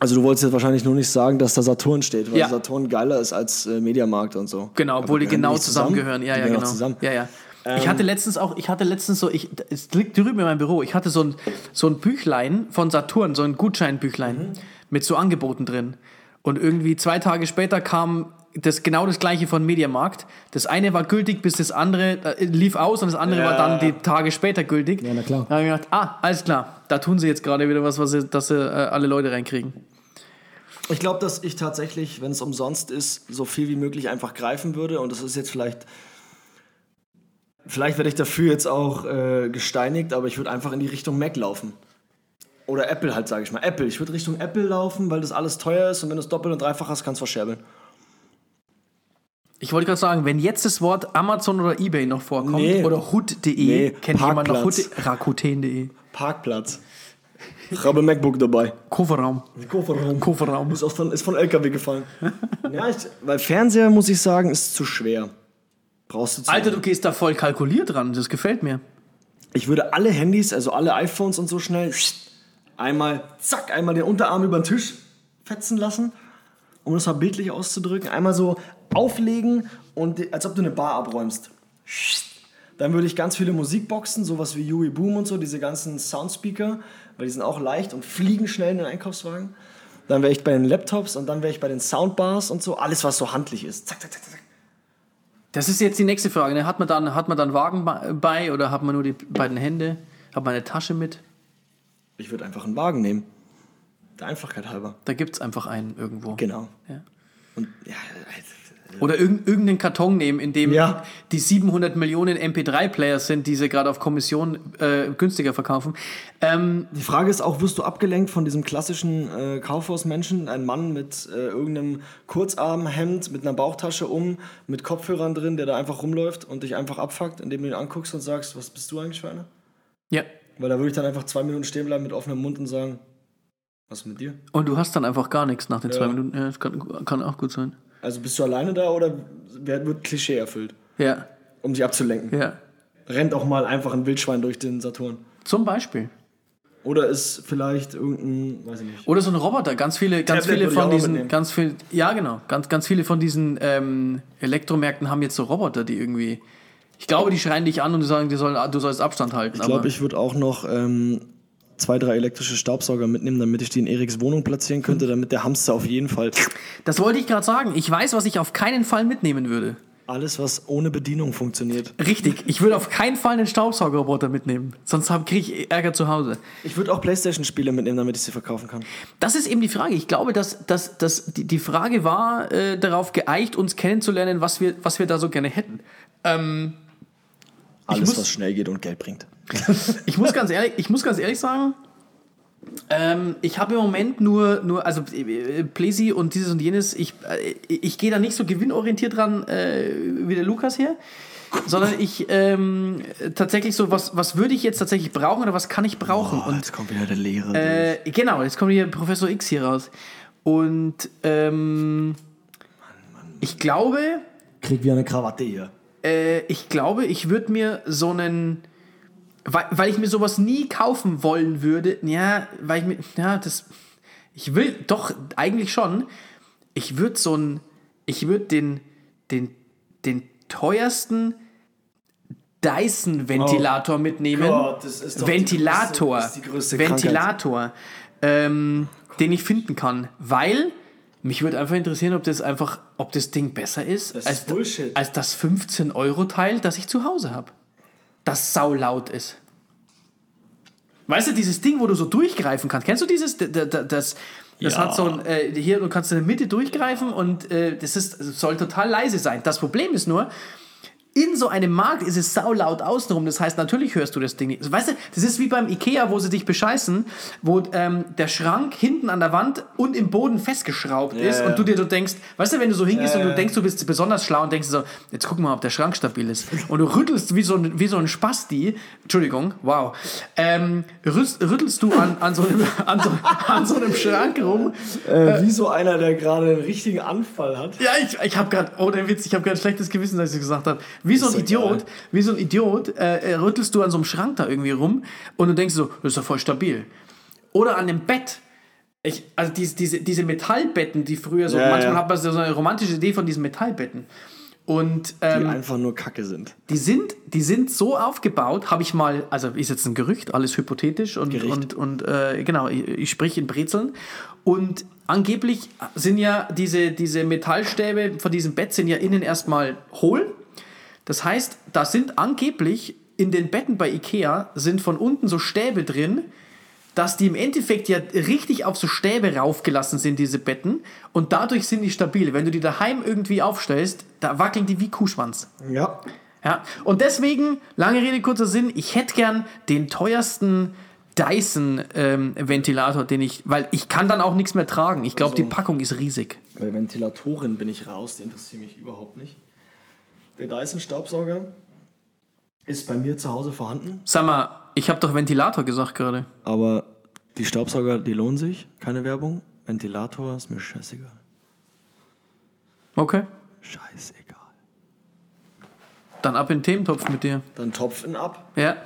Also du wolltest jetzt wahrscheinlich nur nicht sagen, dass da Saturn steht, weil Ja. Saturn geiler ist als äh, Mediamarkt und so. Genau, obwohl die genau zusammengehören. Ja, ja, genau. Zusammen. Ja, ja. ich hatte letztens auch, ich hatte letztens so, ich, es liegt drüben in meinem Büro, ich hatte so ein, so ein Büchlein von Saturn, so ein Gutscheinbüchlein Mhm. mit so Angeboten drin. Und irgendwie zwei Tage später kam das genau das gleiche von Mediamarkt. Das eine war gültig, bis das andere äh, lief aus und das andere war dann die Tage später gültig. Ja, na klar. Da habe ich gedacht, ah, alles klar, da tun sie jetzt gerade wieder was, was sie, dass sie äh, alle Leute reinkriegen. Ich glaube, dass ich tatsächlich, wenn es umsonst ist, so viel wie möglich einfach greifen würde. Und das ist jetzt vielleicht. Vielleicht werde ich dafür jetzt auch äh, gesteinigt, aber ich würde einfach in die Richtung Mac laufen. Oder Apple halt, sage ich mal. Apple. Ich würde Richtung Apple laufen, weil das alles teuer ist und wenn du es doppelt und dreifach hast, kannst du verscherbeln. Ich wollte gerade sagen, wenn jetzt das Wort Amazon oder Ebay noch vorkommt Nee. oder hut.de, Nee, kennt jemand noch Parkplatz. hut Rakuten.de. Parkplatz. Ich habe ein MacBook dabei. Kofferraum. Kofferraum. Kofferraum. Ist, auch von, ist von LKW gefallen. ja, ich, weil Fernseher, muss ich sagen, ist zu schwer. Brauchst du zu Alter, du gehst da voll kalkuliert dran, das gefällt mir. Ich würde alle Handys, also alle iPhones und so schnell einmal, zack, einmal den Unterarm über den Tisch fetzen lassen, um das mal bildlich auszudrücken. Einmal so auflegen und als ob du eine Bar abräumst. Dann würde ich ganz viele Musikboxen, sowas wie Yui Boom und so, diese ganzen Soundspeaker, weil die sind auch leicht und fliegen schnell in den Einkaufswagen. Dann wäre ich bei den Laptops und dann wäre ich bei den Soundbars und so, alles was so handlich ist. Zack, zack, zack, zack. Das ist jetzt die nächste Frage. ne? Hat man dann, hat man dann Wagen bei- oder hat man nur die beiden Hände? Hat man eine Tasche mit? Ich würde einfach einen Wagen nehmen. Der Einfachkeit halber. Da gibt es einfach einen irgendwo. Genau. Ja. Und ja, Oder irgend, irgendeinen Karton nehmen, in dem Ja. die 700 Millionen MP3-Players sind, die sie gerade auf Kommission äh, günstiger verkaufen. Ähm, Die Frage ist auch, wirst du abgelenkt von diesem klassischen äh, Kaufhausmenschen, ein Mann mit äh, irgendeinem Kurzarmhemd, mit einer Bauchtasche um, mit Kopfhörern drin, der da einfach rumläuft und dich einfach abfuckt, indem du ihn anguckst und sagst, was bist du eigentlich für einer? ja. Weil da würde ich dann einfach zwei Minuten stehen bleiben mit offenem Mund und sagen, was ist mit dir? Und du hast dann einfach gar nichts nach den zwei Ja. Minuten. Ja, das kann, kann auch gut sein. Also bist du alleine da oder wird Klischee erfüllt, Ja, um dich abzulenken? ja. Rennt auch mal einfach ein Wildschwein durch den Saturn. Zum Beispiel. Oder ist vielleicht irgendein, weiß ich nicht. Oder so ein Roboter. Ganz viele, ganz Tablet viele von diesen, ganz viel, ja genau, ganz, ganz viele von diesen ähm, Elektromärkten haben jetzt so Roboter, die irgendwie, ich glaube, die schreien dich an und sagen, die sollen, du sollst Abstand halten. Ich glaube, ich würde auch noch ähm, zwei, drei elektrische Staubsauger mitnehmen, damit ich die in Eriks Wohnung platzieren könnte, damit der Hamster auf jeden Fall das wollte ich gerade sagen. Ich weiß, was ich auf keinen Fall mitnehmen würde. alles, was ohne Bedienung funktioniert. Richtig, ich würde auf keinen Fall einen Staubsaugerroboter mitnehmen. Sonst kriege ich Ärger zu Hause. Ich würde auch Playstation-Spiele mitnehmen, damit ich sie verkaufen kann. Das ist eben die Frage. Ich glaube, dass, dass, dass die, die Frage war äh, darauf geeicht, uns kennenzulernen, was wir, was wir da so gerne hätten. Ähm, Alles, muss- was schnell geht und Geld bringt. ich, muss ganz ehrlich, ich muss ganz ehrlich sagen, ähm, ich habe im Moment nur, nur also äh, Plesi und dieses und jenes, ich, äh, ich gehe da nicht so gewinnorientiert dran äh, wie der Lukas hier, sondern ich ähm, tatsächlich so, was, was würde ich jetzt tatsächlich brauchen oder was kann ich brauchen? und jetzt kommt wieder der Lehrer. Äh, genau, jetzt kommt hier Professor X hier raus. Und ähm, ich glaube, Krieg wieder eine Krawatte hier. äh, ich glaube, ich würde mir so einen, weil, weil ich mir sowas nie kaufen wollen würde, ja, weil ich mir, ja, das, ich will, doch, eigentlich schon, ich würde so einen, ich würde den, den, den teuersten Dyson-Ventilator mitnehmen. Oh Gott, das ist doch die Ventilator. größte- das ist die größte Ventilator. Ähm, den ich finden kann. Weil mich würde einfach interessieren, ob das einfach, ob das Ding besser ist, Das als, ist als das 15-Euro-Teil, das ich zu Hause habe. Das saulaut ist. Weißt du, dieses Ding, wo du so durchgreifen kannst. Kennst du dieses? Das, das Ja. hat so ein, äh, hier, du kannst in der Mitte durchgreifen und äh, das ist, soll total leise sein. Das Problem ist nur, in so einem Markt ist es saulaut außenrum. Das heißt, natürlich hörst du das Ding nicht. Weißt du, das ist wie beim Ikea, wo sie dich bescheißen, wo ähm, der Schrank hinten an der Wand und im Boden festgeschraubt ist ja. und du dir so denkst, weißt du, wenn du so hingehst Ja, und du denkst, du bist besonders schlau und denkst so, jetzt gucken wir mal, ob der Schrank stabil ist. Und du rüttelst wie so ein, wie so ein Spasti, Entschuldigung, wow, ähm, rüttelst du an, an, so einem, an, so, an so einem Schrank rum Äh, wie so einer, der gerade einen richtigen Anfall hat. ja, ich, ich habe gerade, oh der Witz, ich habe gerade ein schlechtes Gewissen, dass ich gesagt habe. Wie so ein Idiot, wie so ein Idiot, rüttelst du an so einem Schrank da irgendwie rum und du denkst so, das ist doch voll stabil. Oder an dem Bett. Ich, also diese, diese, diese Metallbetten, die früher so, Ja, manchmal ja. hat man so eine romantische Idee von diesen Metallbetten. Und Die ähm, einfach nur Kacke sind. die, sind, die sind so aufgebaut, habe ich mal, also ist jetzt ein Gerücht, alles hypothetisch und, Gericht. und, und äh, genau, ich, ich spreche in Brezeln. Und angeblich sind ja diese, diese Metallstäbe von diesem Bett sind ja innen erstmal hohl. Das heißt, da sind angeblich in den Betten bei Ikea sind von unten so Stäbe drin, dass die im Endeffekt ja richtig auf so Stäbe raufgelassen sind, diese Betten. Und dadurch sind die stabil. Wenn du die daheim irgendwie aufstellst, da wackeln die wie Kuhschwanz. Ja. Ja, und deswegen, lange Rede, kurzer Sinn, ich hätte gern den teuersten Dyson-Ventilator, den ich, weil ich kann dann auch nichts mehr tragen. Ich glaube, die Packung ist riesig. Bei Ventilatoren bin ich raus, die interessieren mich überhaupt nicht. Der Dyson-Staubsauger ist bei mir zu Hause vorhanden, Sag mal, ich habe doch Ventilator gesagt gerade. aber die Staubsauger, die lohnen sich, keine Werbung. Ventilator ist mir scheißegal. Okay, Scheißegal. dann ab in den Thementopf mit dir. Dann Topf in ab. Ja,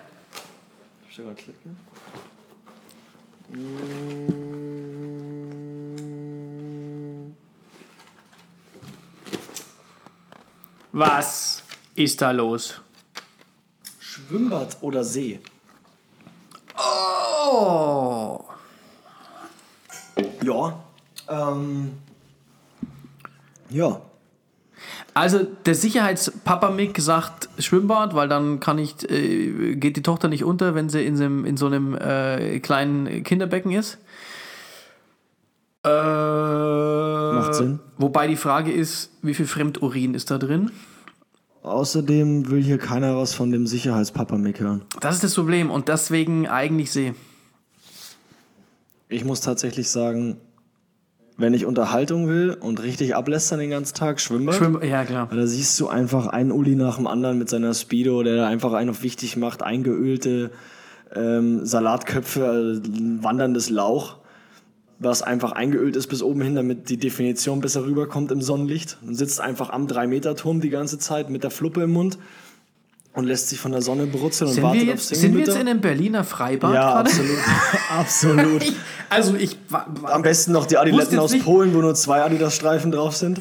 Ich mal klicken. Was ist da los? Schwimmbad oder See? Oh, Ja. Ähm, ja. Also der Sicherheitspapa Mick sagt Schwimmbad, weil dann kann ich, äh, geht die Tochter nicht unter, wenn sie in so einem, in so einem äh, kleinen Kinderbecken ist. Äh, Macht Sinn. Wobei die Frage ist, wie viel Fremdurin ist da drin? Außerdem will hier keiner was von dem Sicherheitspapa Mick hören. Das ist das Problem und deswegen eigentlich See. Ich muss tatsächlich sagen, wenn ich Unterhaltung will und richtig ablästern den ganzen Tag, Schwimmbad. Schwimm ja, klar. Da siehst du einfach einen Uli nach dem anderen mit seiner Speedo, der da einfach einen auf wichtig macht, eingeölte ähm, Salatköpfe, also wanderndes Lauch, was einfach eingeölt ist bis oben hin, damit die Definition besser rüberkommt im Sonnenlicht. Und sitzt einfach am 3-Meter-Turm die ganze Zeit mit der Fluppe im Mund und lässt sich von der Sonne brutzeln und Sind wartet wir, auf jetzt, sind wir jetzt in einem Berliner Freibad Ja, gerade? absolut. absolut. Ich, also ich wa- wa- Am besten noch die Adiletten jetzt aus Polen, wo nur zwei Adidas-Streifen drauf sind.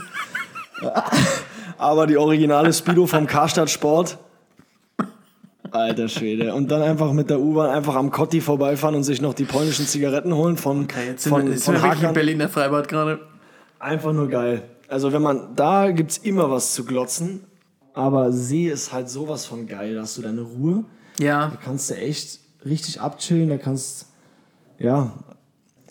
Aber die originale Speedo vom Karstadt Sport. Alter Schwede. Und dann einfach mit der U-Bahn einfach am Kotti vorbeifahren und sich noch die polnischen Zigaretten holen von, Okay, jetzt sind von, wir, jetzt von sind wir Hakan. Berliner Freibad gerade. Einfach nur geil. Also wenn man, da gibt's immer was zu glotzen. Aber See ist halt sowas von geil. Da hast du deine Ruhe. Ja, Da kannst du echt richtig abchillen, da kannst, ja,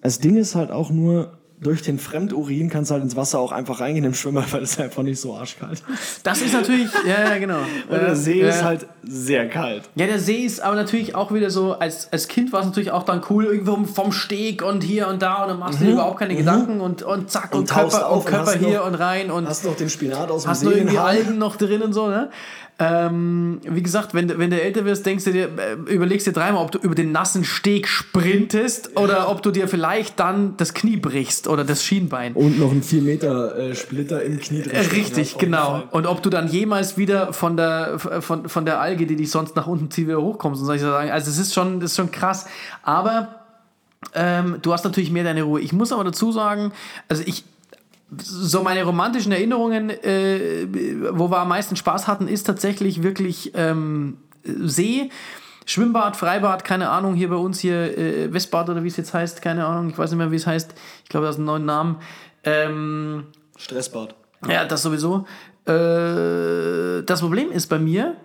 das Ding ist halt auch nur, durch den Fremdurin kannst du halt ins Wasser auch einfach reingehen im Schwimmer, weil es einfach nicht so arschkalt ist. das ist natürlich, ja, ja, genau. Und der See ja, ist halt sehr kalt. Ja, der See ist aber natürlich auch wieder so, als, als Kind war es natürlich auch dann cool, irgendwo vom Steg und hier und da und dann machst du dir überhaupt keine Gedanken und, und zack und, Und Körper, auf und und Körper hast hier noch- und rein und Hast noch den Spinat aus dem hast See nur in irgendwie. Algen noch drin und so, ne? Ähm, wie gesagt, wenn, du- wenn du älter wirst, denkst du dir, äh, überlegst dir dreimal, ob du über den nassen Steg sprintest oder ob du dir vielleicht dann das Knie brichst oder das Schienbein. Und noch ein 4 Meter äh, Splitter im Knie drin. Äh, Richtig, genau. Und ob du dann jemals wieder von der, von, von der Alge, die dich sonst nach unten zieht, wieder hochkommst und soll ich sagen. Also es ist schon, das ist schon krass. Aber ähm, du hast natürlich mehr deine Ruhe. Ich muss aber dazu sagen, also ich, so meine romantischen Erinnerungen, äh, wo wir am meisten Spaß hatten, ist tatsächlich wirklich ähm, See. Schwimmbad, Freibad, keine Ahnung, hier bei uns hier äh, Westbad oder wie es jetzt heißt, keine Ahnung, ich weiß nicht mehr, wie es heißt. Ich glaube, das ist ein neuen Namen. Ähm, Stressbad. ja, das sowieso. Äh, das Problem ist bei mir,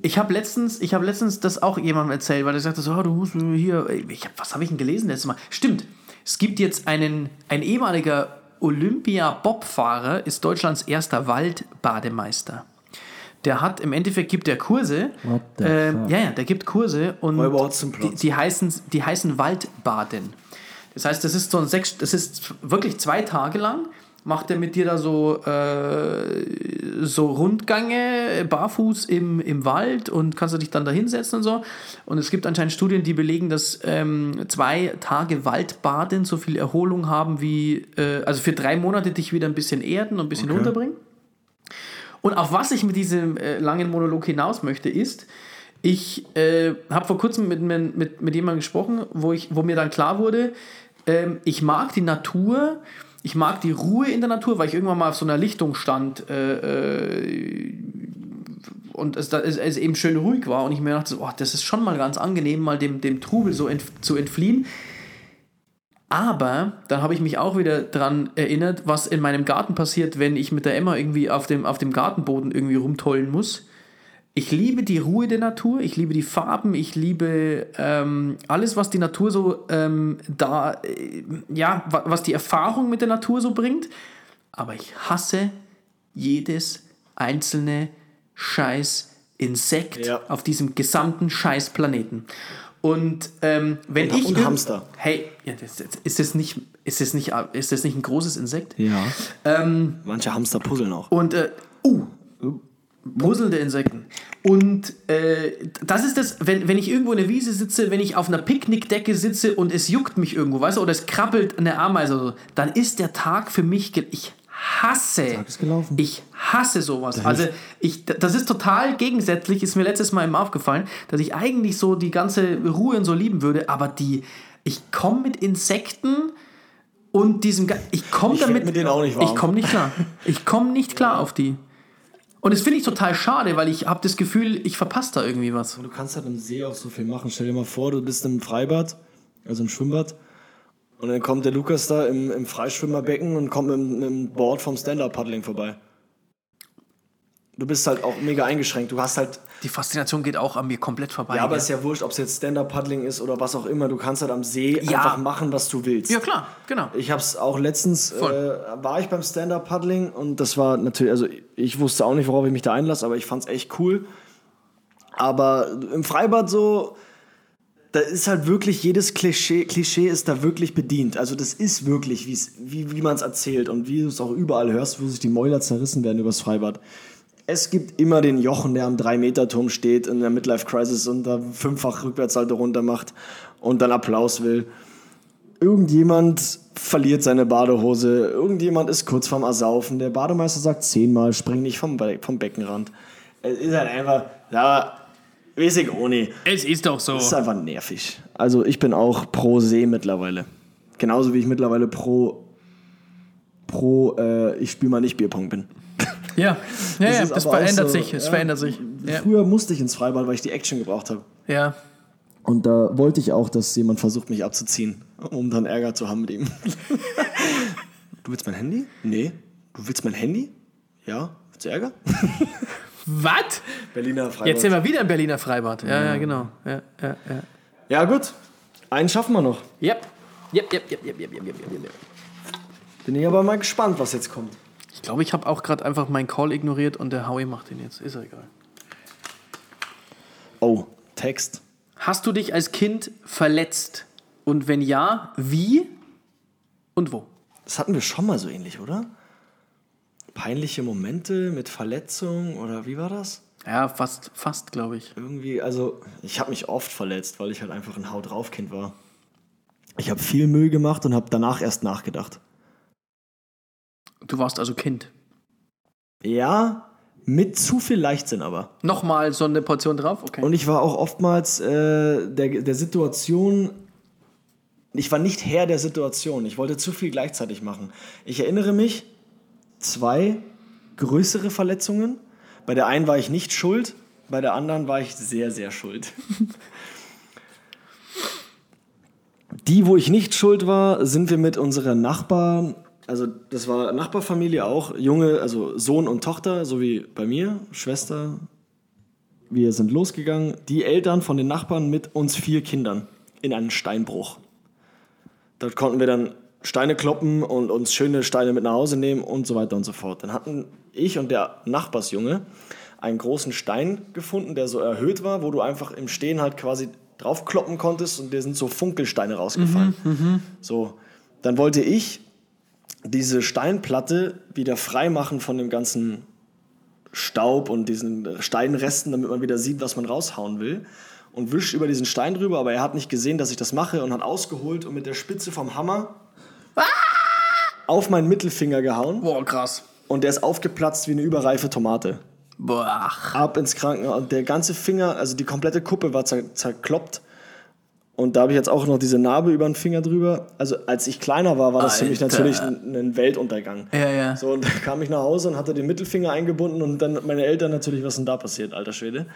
ich habe letztens, ich habe letztens das auch jemandem erzählt, weil er sagte so, oh, du musst hier, ich hab, was habe ich denn gelesen letztes Mal? Stimmt, es gibt jetzt einen, ein ehemaliger Olympia-Bobfahrer, ist Deutschlands erster Waldbademeister. Der hat, im Endeffekt gibt der Kurse. What the fuck? ja, ja, der gibt Kurse und die, die, heißen, die heißen Waldbaden. Das heißt, das ist so ein sechs, das ist wirklich zwei Tage lang, macht er mit dir da so, äh, so Rundgänge, barfuß im, im Wald und kannst du dich dann da hinsetzen und so. Und es gibt anscheinend Studien, die belegen, dass ähm, zwei Tage Waldbaden so viel Erholung haben wie, äh, also für drei Monate dich wieder ein bisschen erden und ein bisschen Okay. runterbringen. Und auf was ich mit diesem äh, langen Monolog hinaus möchte, ist, Ich äh, habe vor kurzem mit, mit, mit jemandem gesprochen, wo, ich, wo mir dann klar wurde, ähm, ich mag die Natur, ich mag die Ruhe in der Natur, weil ich irgendwann mal auf so einer Lichtung stand äh, äh, und es, es, es, eben schön ruhig war und ich mir dachte, oh, das ist schon mal ganz angenehm, mal dem, dem Trubel so ent, zu entfliehen. Aber dann habe ich mich auch wieder daran erinnert, was in meinem Garten passiert, wenn ich mit der Emma irgendwie auf dem, auf dem Gartenboden irgendwie rumtollen muss. Ich liebe die Ruhe der Natur, ich liebe die Farben, ich liebe ähm, alles, was die Natur so ähm, da, äh, ja, was die Erfahrung mit der Natur so bringt. Aber ich hasse jedes einzelne Scheiß Insekt ja. auf diesem gesamten Scheißplaneten. Und ähm, wenn und, ich. Und Hamster. Hey, ja, das, ist, das nicht, ist, das nicht, ist das nicht ein großes Insekt? Ja. Ähm, Manche Hamster puzzeln auch. Und, äh, uh, puzzelnde Insekten. Und äh, das ist das, wenn, wenn ich irgendwo in der Wiese sitze, wenn ich auf einer Picknickdecke sitze und es juckt mich irgendwo, weißt du, oder es krabbelt eine Ameise oder so, dann ist der Tag für mich, ich hasse, ich hasse sowas. Also ich, das ist total gegensätzlich, ist mir letztes Mal immer aufgefallen, dass ich eigentlich so die ganze Ruhe und so lieben würde, aber die, ich komme mit Insekten und diesem, ich komme damit, mit denen auch nicht warm. ich komme nicht klar, ich komme nicht klar auf die. Und das finde ich total schade, weil ich habe das Gefühl, ich verpasse da irgendwie was. Du kannst halt im See auch so viel machen. Stell dir mal vor, du bist im Freibad, also im Schwimmbad, und dann kommt der Lukas da im, im Freischwimmerbecken und kommt mit, mit dem Board vom Stand-Up-Paddling vorbei. Du bist halt auch mega eingeschränkt. Du hast halt. Die Faszination geht auch an mir komplett vorbei. Ja, aber es ist ja wurscht, ob es jetzt Stand-Up-Paddling ist oder was auch immer. Du kannst halt am See ja. einfach machen, was du willst. Ja, klar, genau. Ich habe es auch letztens, äh, war ich beim Stand-Up-Paddling und das war natürlich, also ich wusste auch nicht, worauf ich mich da einlasse, aber ich fand es echt cool. Aber im Freibad so, da ist halt wirklich, jedes Klischee, Klischee ist da wirklich bedient. Also das ist wirklich, wie, wie man es erzählt und wie du es auch überall hörst, wo sich die Mäuler zerrissen werden übers Freibad. Es gibt immer den Jochen, der am 3-Meter-Turm steht in der Midlife-Crisis und da fünffach Rückwärtshalte runter macht und dann Applaus will. Irgendjemand verliert seine Badehose, irgendjemand ist kurz vorm Ersaufen, der Bademeister sagt zehnmal, spring nicht vom, Be vom Beckenrand. Es ist halt einfach, ja, Weiß ich nicht. Es ist doch so. Es ist einfach nervig. Also ich bin auch pro See mittlerweile. Genauso wie ich mittlerweile pro, pro äh, ich spiele mal nicht Bierpong bin. Ja, ja, das, ja, das verändert so, sich. Es ja, verändert sich. Ja. Früher musste ich ins Freibad, weil ich die Action gebraucht habe. Ja. Und da wollte ich auch, dass jemand versucht, mich abzuziehen, um dann Ärger zu haben mit ihm. du willst mein Handy? Nee. Du willst mein Handy? Ja. Willst du Ärger? Was? Berliner Freibad. Jetzt sind wir wieder im Berliner Freibad. Ja, ja, genau. Ja, ja, ja. ja gut. Einen schaffen wir noch. Yep. Yep, yep, yep, yep, yep, yep, yep, yep. Bin ich aber mal gespannt, was jetzt kommt. Ich glaube, ich habe auch gerade einfach meinen Call ignoriert und der Howie macht den jetzt. Ist ja egal. Oh, Text. Hast du dich als Kind verletzt? Und wenn ja, wie und wo? Das hatten wir schon mal so ähnlich, oder? peinliche Momente mit Verletzung oder wie war das? Ja, fast, fast glaube ich. Irgendwie, also ich habe mich oft verletzt, weil ich halt einfach ein Haut drauf Kind war. Ich habe viel Müll gemacht und habe danach erst nachgedacht. Du warst also Kind. Ja, mit zu viel Leichtsinn aber. Nochmal so eine Portion drauf? Okay. Und ich war auch oftmals äh, der, der Situation, ich war nicht Herr der Situation. Ich wollte zu viel gleichzeitig machen. Ich erinnere mich, zwei größere Verletzungen. Bei der einen war ich nicht schuld, bei der anderen war ich sehr, sehr schuld. Die, wo ich nicht schuld war, sind wir mit unserer Nachbarn, also das war Nachbarfamilie auch, Junge, also Sohn und Tochter, so wie bei mir, Schwester. Wir sind losgegangen, die Eltern von den Nachbarn mit uns vier Kindern in einen Steinbruch. Dort konnten wir dann Steine kloppen und uns schöne Steine mit nach Hause nehmen und so weiter und so fort. Dann hatten ich und der Nachbarsjunge einen großen Stein gefunden, der so erhöht war, wo du einfach im Stehen halt quasi draufkloppen konntest und dir sind so Funkelsteine rausgefallen. Mhm, mhm. so, dann wollte ich diese Steinplatte wieder freimachen von dem ganzen Staub und diesen Steinresten, damit man wieder sieht, was man raushauen will. Und wischt über diesen Stein drüber, aber er hat nicht gesehen, dass ich das mache und hat ausgeholt und mit der Spitze vom Hammer auf meinen Mittelfinger gehauen. Boah, krass. Und der ist aufgeplatzt wie eine überreife Tomate. Boah. ab ins Krankenhaus. Der ganze Finger, also die komplette Kuppe war zer zerkloppt. Und da habe ich jetzt auch noch diese Narbe über den Finger drüber. Also als ich kleiner war, war das für mich Alter. natürlich ein, ein Weltuntergang. Ja, ja. So, und dann kam ich nach Hause und hatte den Mittelfinger eingebunden und dann meine Eltern natürlich, was denn da passiert, alter Schwede.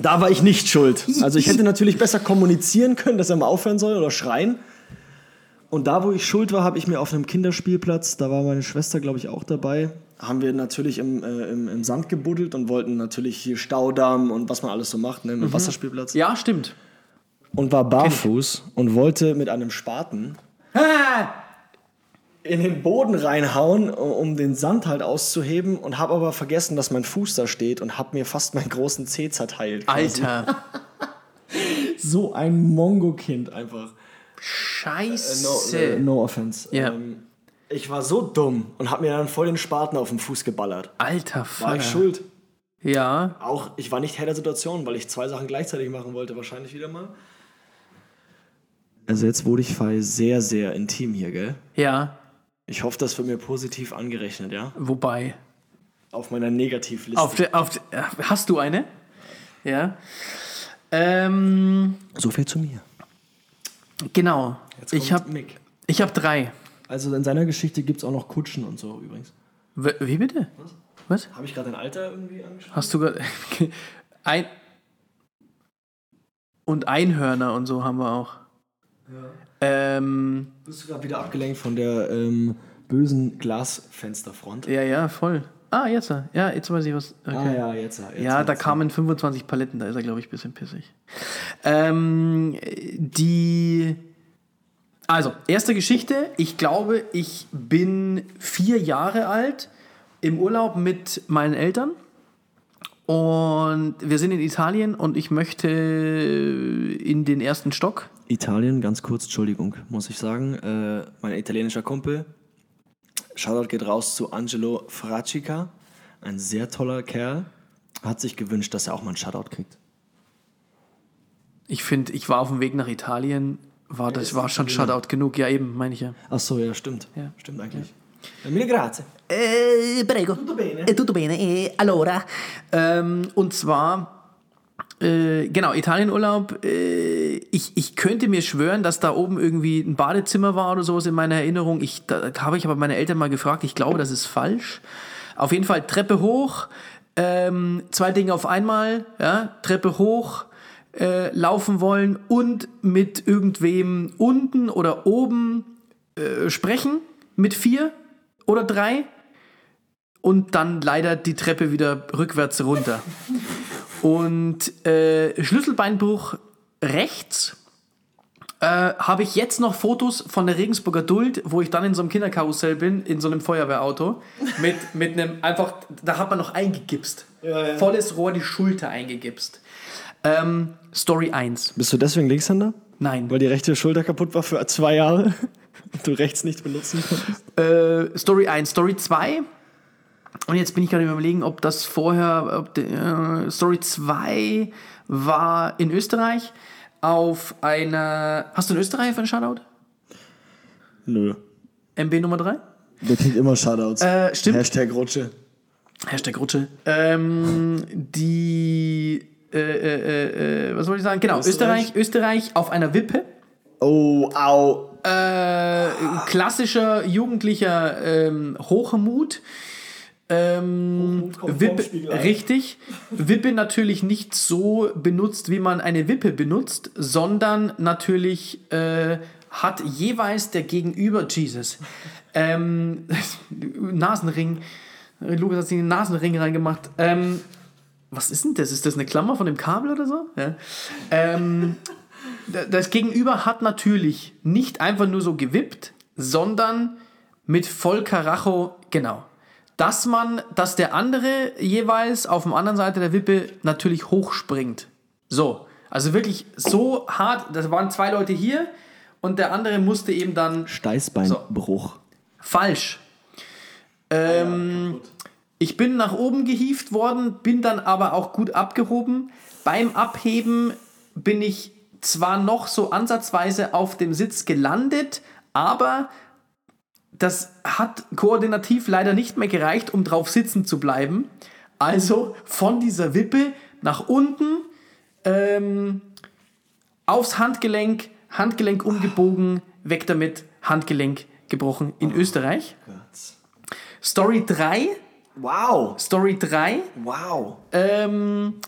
Da war ich nicht schuld. Also ich hätte natürlich besser kommunizieren können, dass er mal aufhören soll oder schreien. Und da, wo ich schuld war, habe ich mir auf einem Kinderspielplatz, da war meine Schwester, glaube ich, auch dabei, haben wir natürlich im, äh, im, im Sand gebuddelt und wollten natürlich hier Staudamm und was man alles so macht, ne, mit Wasserspielplatz. Ja, stimmt. Und war barfuß und wollte mit einem Spaten in den Boden reinhauen, um den Sand halt auszuheben und habe aber vergessen, dass mein Fuß da steht und habe mir fast meinen großen Zeh zerteilt. quasi. Alter. So ein Mongo-Kind einfach. Scheiße. No, äh, no offense. Ja. Ähm, ich war so dumm und habe mir dann voll den Spaten auf den Fuß geballert. Alter War Vater. ich schuld? Ja. Auch, ich war nicht Herr der Situation, weil ich zwei Sachen gleichzeitig machen wollte, wahrscheinlich wieder mal. Also jetzt wurde ich sehr, sehr intim hier, gell? Ja. Ich hoffe, das wird mir positiv angerechnet, ja? Wobei. Auf meiner Negativliste. Auf der, auf der, hast du eine? Ja. Ähm, so viel zu mir. genau. Jetzt Ich kommt habe Mick. ich hab drei. Also in seiner Geschichte gibt es auch noch Kutschen und so übrigens. W wie bitte? Was? Habe ich gerade dein Alter irgendwie angeschaut? Hast du gerade. Ein. Und Einhörner und so haben wir auch. Ähm, Bist du gerade wieder abgelenkt von der ähm, bösen Glasfensterfront? ja, ja, voll. Ah, jetzt. Ja, jetzt weiß ich was. Okay. Ah ja, jetzt. jetzt Ja, da jetzt. kamen 25 Paletten, da ist er, glaube ich, ein bisschen pissig. Ähm, die. Also, erste Geschichte. Ich glaube, ich bin vier Jahre alt im Urlaub mit meinen Eltern. Und wir sind in Italien und ich möchte in den ersten Stock. Italien, ganz kurz, Entschuldigung, muss ich sagen. Äh, mein italienischer Kumpel, Shoutout geht raus zu Angelo Fracica, ein sehr toller Kerl, hat sich gewünscht, dass er auch mal einen Shoutout kriegt. Ich finde, ich war auf dem Weg nach Italien, war das war schon Shoutout genug. Ja, eben, meine ich ja. Ach so, ja, stimmt. Ja. Stimmt eigentlich. Mille grazie. Eh, prego. Tutto bene? Eh, tutto bene. Eh, allora, Ähm, und zwar, äh, genau, Italienurlaub. Äh, ich, ich könnte mir schwören, dass da oben irgendwie ein Badezimmer war oder sowas in meiner Erinnerung. Ich, da habe ich aber meine Eltern mal gefragt. Ich glaube, das ist falsch. Auf jeden Fall Treppe hoch, ähm, zwei Dinge auf einmal, ja, Treppe hoch, äh, laufen wollen und mit irgendwem unten oder oben äh, sprechen mit vier oder drei und dann leider die Treppe wieder rückwärts runter. Und äh, Schlüsselbeinbruch rechts. Äh, habe ich jetzt noch Fotos von der Regensburger Duld, wo ich dann in so einem Kinderkarussell bin, in so einem Feuerwehrauto, mit, mit einem einfach, da hat man noch eingegipst. Volles Rohr die Schulter eingegipst. Ähm, Story 1. Bist du deswegen Linkshänder? Nein. Weil die rechte Schulter kaputt war für zwei Jahre du rechts nicht benutzen konntest? Äh, Story 1. Story 2. Und jetzt bin ich gerade überlegen, ob das vorher. Ob de, äh, Story 2 war in Österreich auf einer. Hast du in Österreich für einen Shoutout? Nö. MB Nummer 3? Der kriegt immer Shoutouts. Äh, stimmt. Hashtag Rutsche. Hashtag Rutsche. Ähm, die. Äh, äh, äh, äh, was wollte ich sagen? Genau, Österreich. Österreich, Österreich auf einer Wippe. Oh, au. Äh, klassischer jugendlicher ähm, Hochmut. Ähm, Wippe, richtig. Wippe natürlich nicht so benutzt, wie man eine Wippe benutzt, sondern natürlich äh, hat jeweils der Gegenüber, Jesus, ähm, Nasenring, Lukas hat sich den Nasenring reingemacht. Ähm, was ist denn das? Ist das eine Klammer von dem Kabel oder so? Ja. Ähm, das Gegenüber hat natürlich nicht einfach nur so gewippt, sondern mit voll Karacho, genau. Dass man, dass der andere jeweils auf der anderen Seite der Wippe natürlich hochspringt. So. Also wirklich so hart, das waren zwei Leute hier und der andere musste eben dann Steißbeinbruch. Falsch. Ähm, ich bin nach oben gehievt worden, bin dann aber auch gut abgehoben. Beim Abheben bin ich zwar noch so ansatzweise auf dem Sitz gelandet, aber das hat koordinativ leider nicht mehr gereicht, um drauf sitzen zu bleiben. Also von dieser Wippe nach unten, ähm, aufs Handgelenk, Handgelenk umgebogen, weg damit, Handgelenk gebrochen in Österreich. Story 3, Wow. Story 3, Wow. ähm,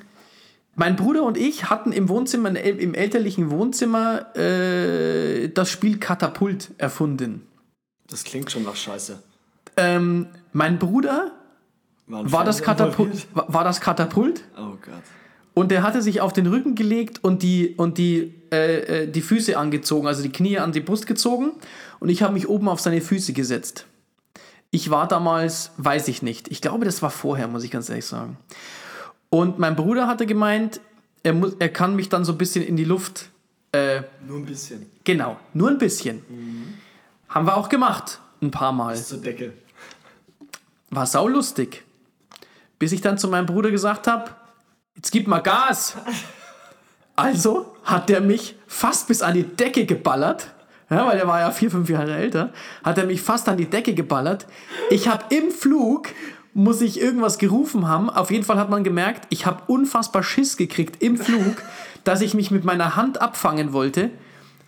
mein Bruder und ich hatten im Wohnzimmer, im elterlichen Wohnzimmer, äh, das Spiel Katapult erfunden. Das klingt schon nach Scheiße. Ähm, mein Bruder ein war das, Katapult, war war das Katapult Oh Gott. und der hatte sich auf den Rücken gelegt und die, und die, äh, äh, die Füße angezogen, also die Knie an die Brust gezogen und ich habe mich oben auf seine Füße gesetzt. Ich war damals, weiß ich nicht, ich glaube, das war vorher, muss ich ganz ehrlich sagen. Und mein Bruder hatte gemeint, er, muss, er kann mich dann so ein bisschen in die Luft äh, Nur ein bisschen. Genau, nur ein bisschen. Haben wir auch gemacht, ein paar Mal. Zur Decke. War saulustig. Bis ich dann zu meinem Bruder gesagt habe, jetzt gib mal Gas. Also hat der mich fast bis an die Decke geballert. Ja, weil er war ja vier, fünf Jahre älter. Hat er mich fast an die Decke geballert. Ich habe im Flug, muss ich irgendwas gerufen haben. Auf jeden Fall hat man gemerkt, ich habe unfassbar Schiss gekriegt im Flug, dass ich mich mit meiner Hand abfangen wollte.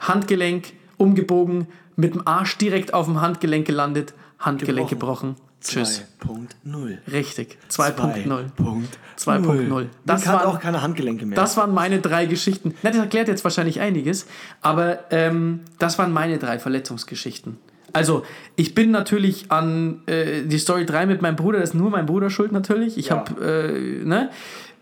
Handgelenk umgebogen, mit dem Arsch direkt auf dem Handgelenk gelandet, Handgelenk gebrochen. Tschüss. 2.0. Richtig. 2.0. 2.0. 2.0. Das waren- auch keine Handgelenke mehr. Das waren meine drei Geschichten. Na, das erklärt jetzt wahrscheinlich einiges, aber ähm, das waren meine drei Verletzungsgeschichten. Also, ich bin natürlich an äh, die Story 3 mit meinem Bruder, das ist nur mein Bruder schuld natürlich. Ich Ja. habe, äh, ne?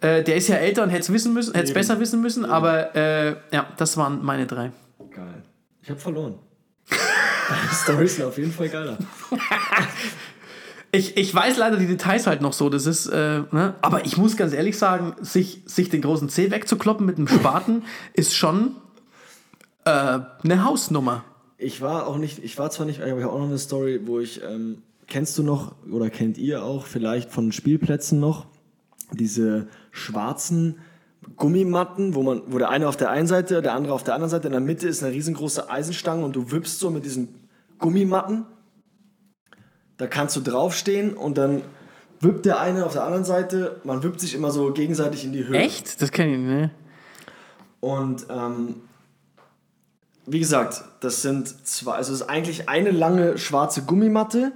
Äh, der ist ja älter und hätte es wissen müssen, hätte es besser wissen müssen, aber äh, ja, das waren meine drei. Geil. Ich habe verloren. Storys sind auf jeden Fall geiler. Ich, ich weiß leider die Details halt noch so, das ist, äh, ne? aber ich muss ganz ehrlich sagen, sich, sich den großen C wegzukloppen mit einem Spaten ist schon äh, eine Hausnummer. Ich war auch nicht, ich war zwar nicht, ich habe auch noch eine Story, wo ich, ähm, kennst du noch oder kennt ihr auch vielleicht von Spielplätzen noch diese schwarzen Gummimatten, wo man, wo der eine auf der einen Seite, der andere auf der anderen Seite, in der Mitte ist eine riesengroße Eisenstange und du wippst so mit diesen Gummimatten. Da kannst du draufstehen und dann wippt der eine auf der anderen Seite, man wippt sich immer so gegenseitig in die Höhe. Echt? Das kenne ich nicht. Ne? Und ähm, wie gesagt, das sind zwei, also es ist eigentlich eine lange schwarze Gummimatte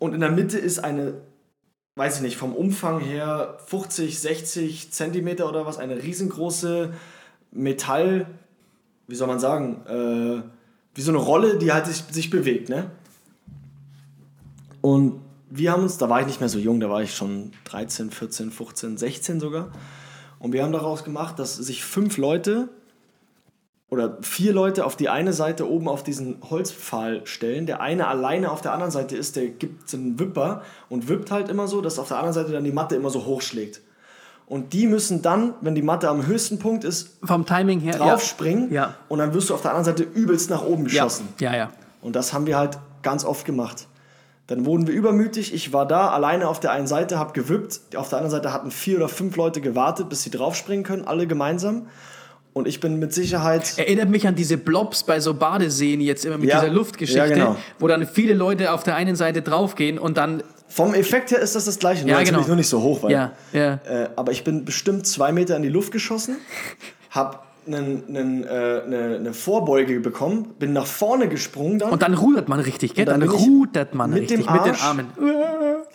und in der Mitte ist eine, weiß ich nicht, vom Umfang her 50, 60 Zentimeter oder was, eine riesengroße Metall, wie soll man sagen, äh, wie so eine Rolle, die halt sich, sich bewegt, ne? Und wir haben uns, da war ich nicht mehr so jung, da war ich schon 13, 14, 15, 16 sogar. Und wir haben daraus gemacht, dass sich fünf Leute oder vier Leute auf die eine Seite oben auf diesen Holzpfahl stellen. Der eine alleine auf der anderen Seite ist, der gibt einen Wipper und wippt halt immer so, dass auf der anderen Seite dann die Matte immer so hochschlägt. Und die müssen dann, wenn die Matte am höchsten Punkt ist, Vom Timing her. draufspringen Ja. und dann wirst du auf der anderen Seite übelst nach oben Ja. geschossen. ja, ja. Und das haben wir halt ganz oft gemacht. Dann wurden wir übermütig. Ich war da alleine auf der einen Seite, habe gewippt. Auf der anderen Seite hatten vier oder fünf Leute gewartet, bis sie draufspringen können, alle gemeinsam. Und ich bin mit Sicherheit. Erinnert mich an diese Blobs bei so Badeseen jetzt immer mit Ja. dieser Luftgeschichte, Ja, genau. wo dann viele Leute auf der einen Seite draufgehen und dann. Vom Effekt her ist das das gleiche, nur Ja, natürlich genau. nur nicht so hoch. Weil, Ja, ja. Äh, aber ich bin bestimmt zwei Meter in die Luft geschossen, habe einen, einen, äh, eine, eine Vorbeuge bekommen, bin nach vorne gesprungen dann. Und dann rudert man richtig, gell? dann Dann, rudert man mit richtig dem mit den Arsch- Armen.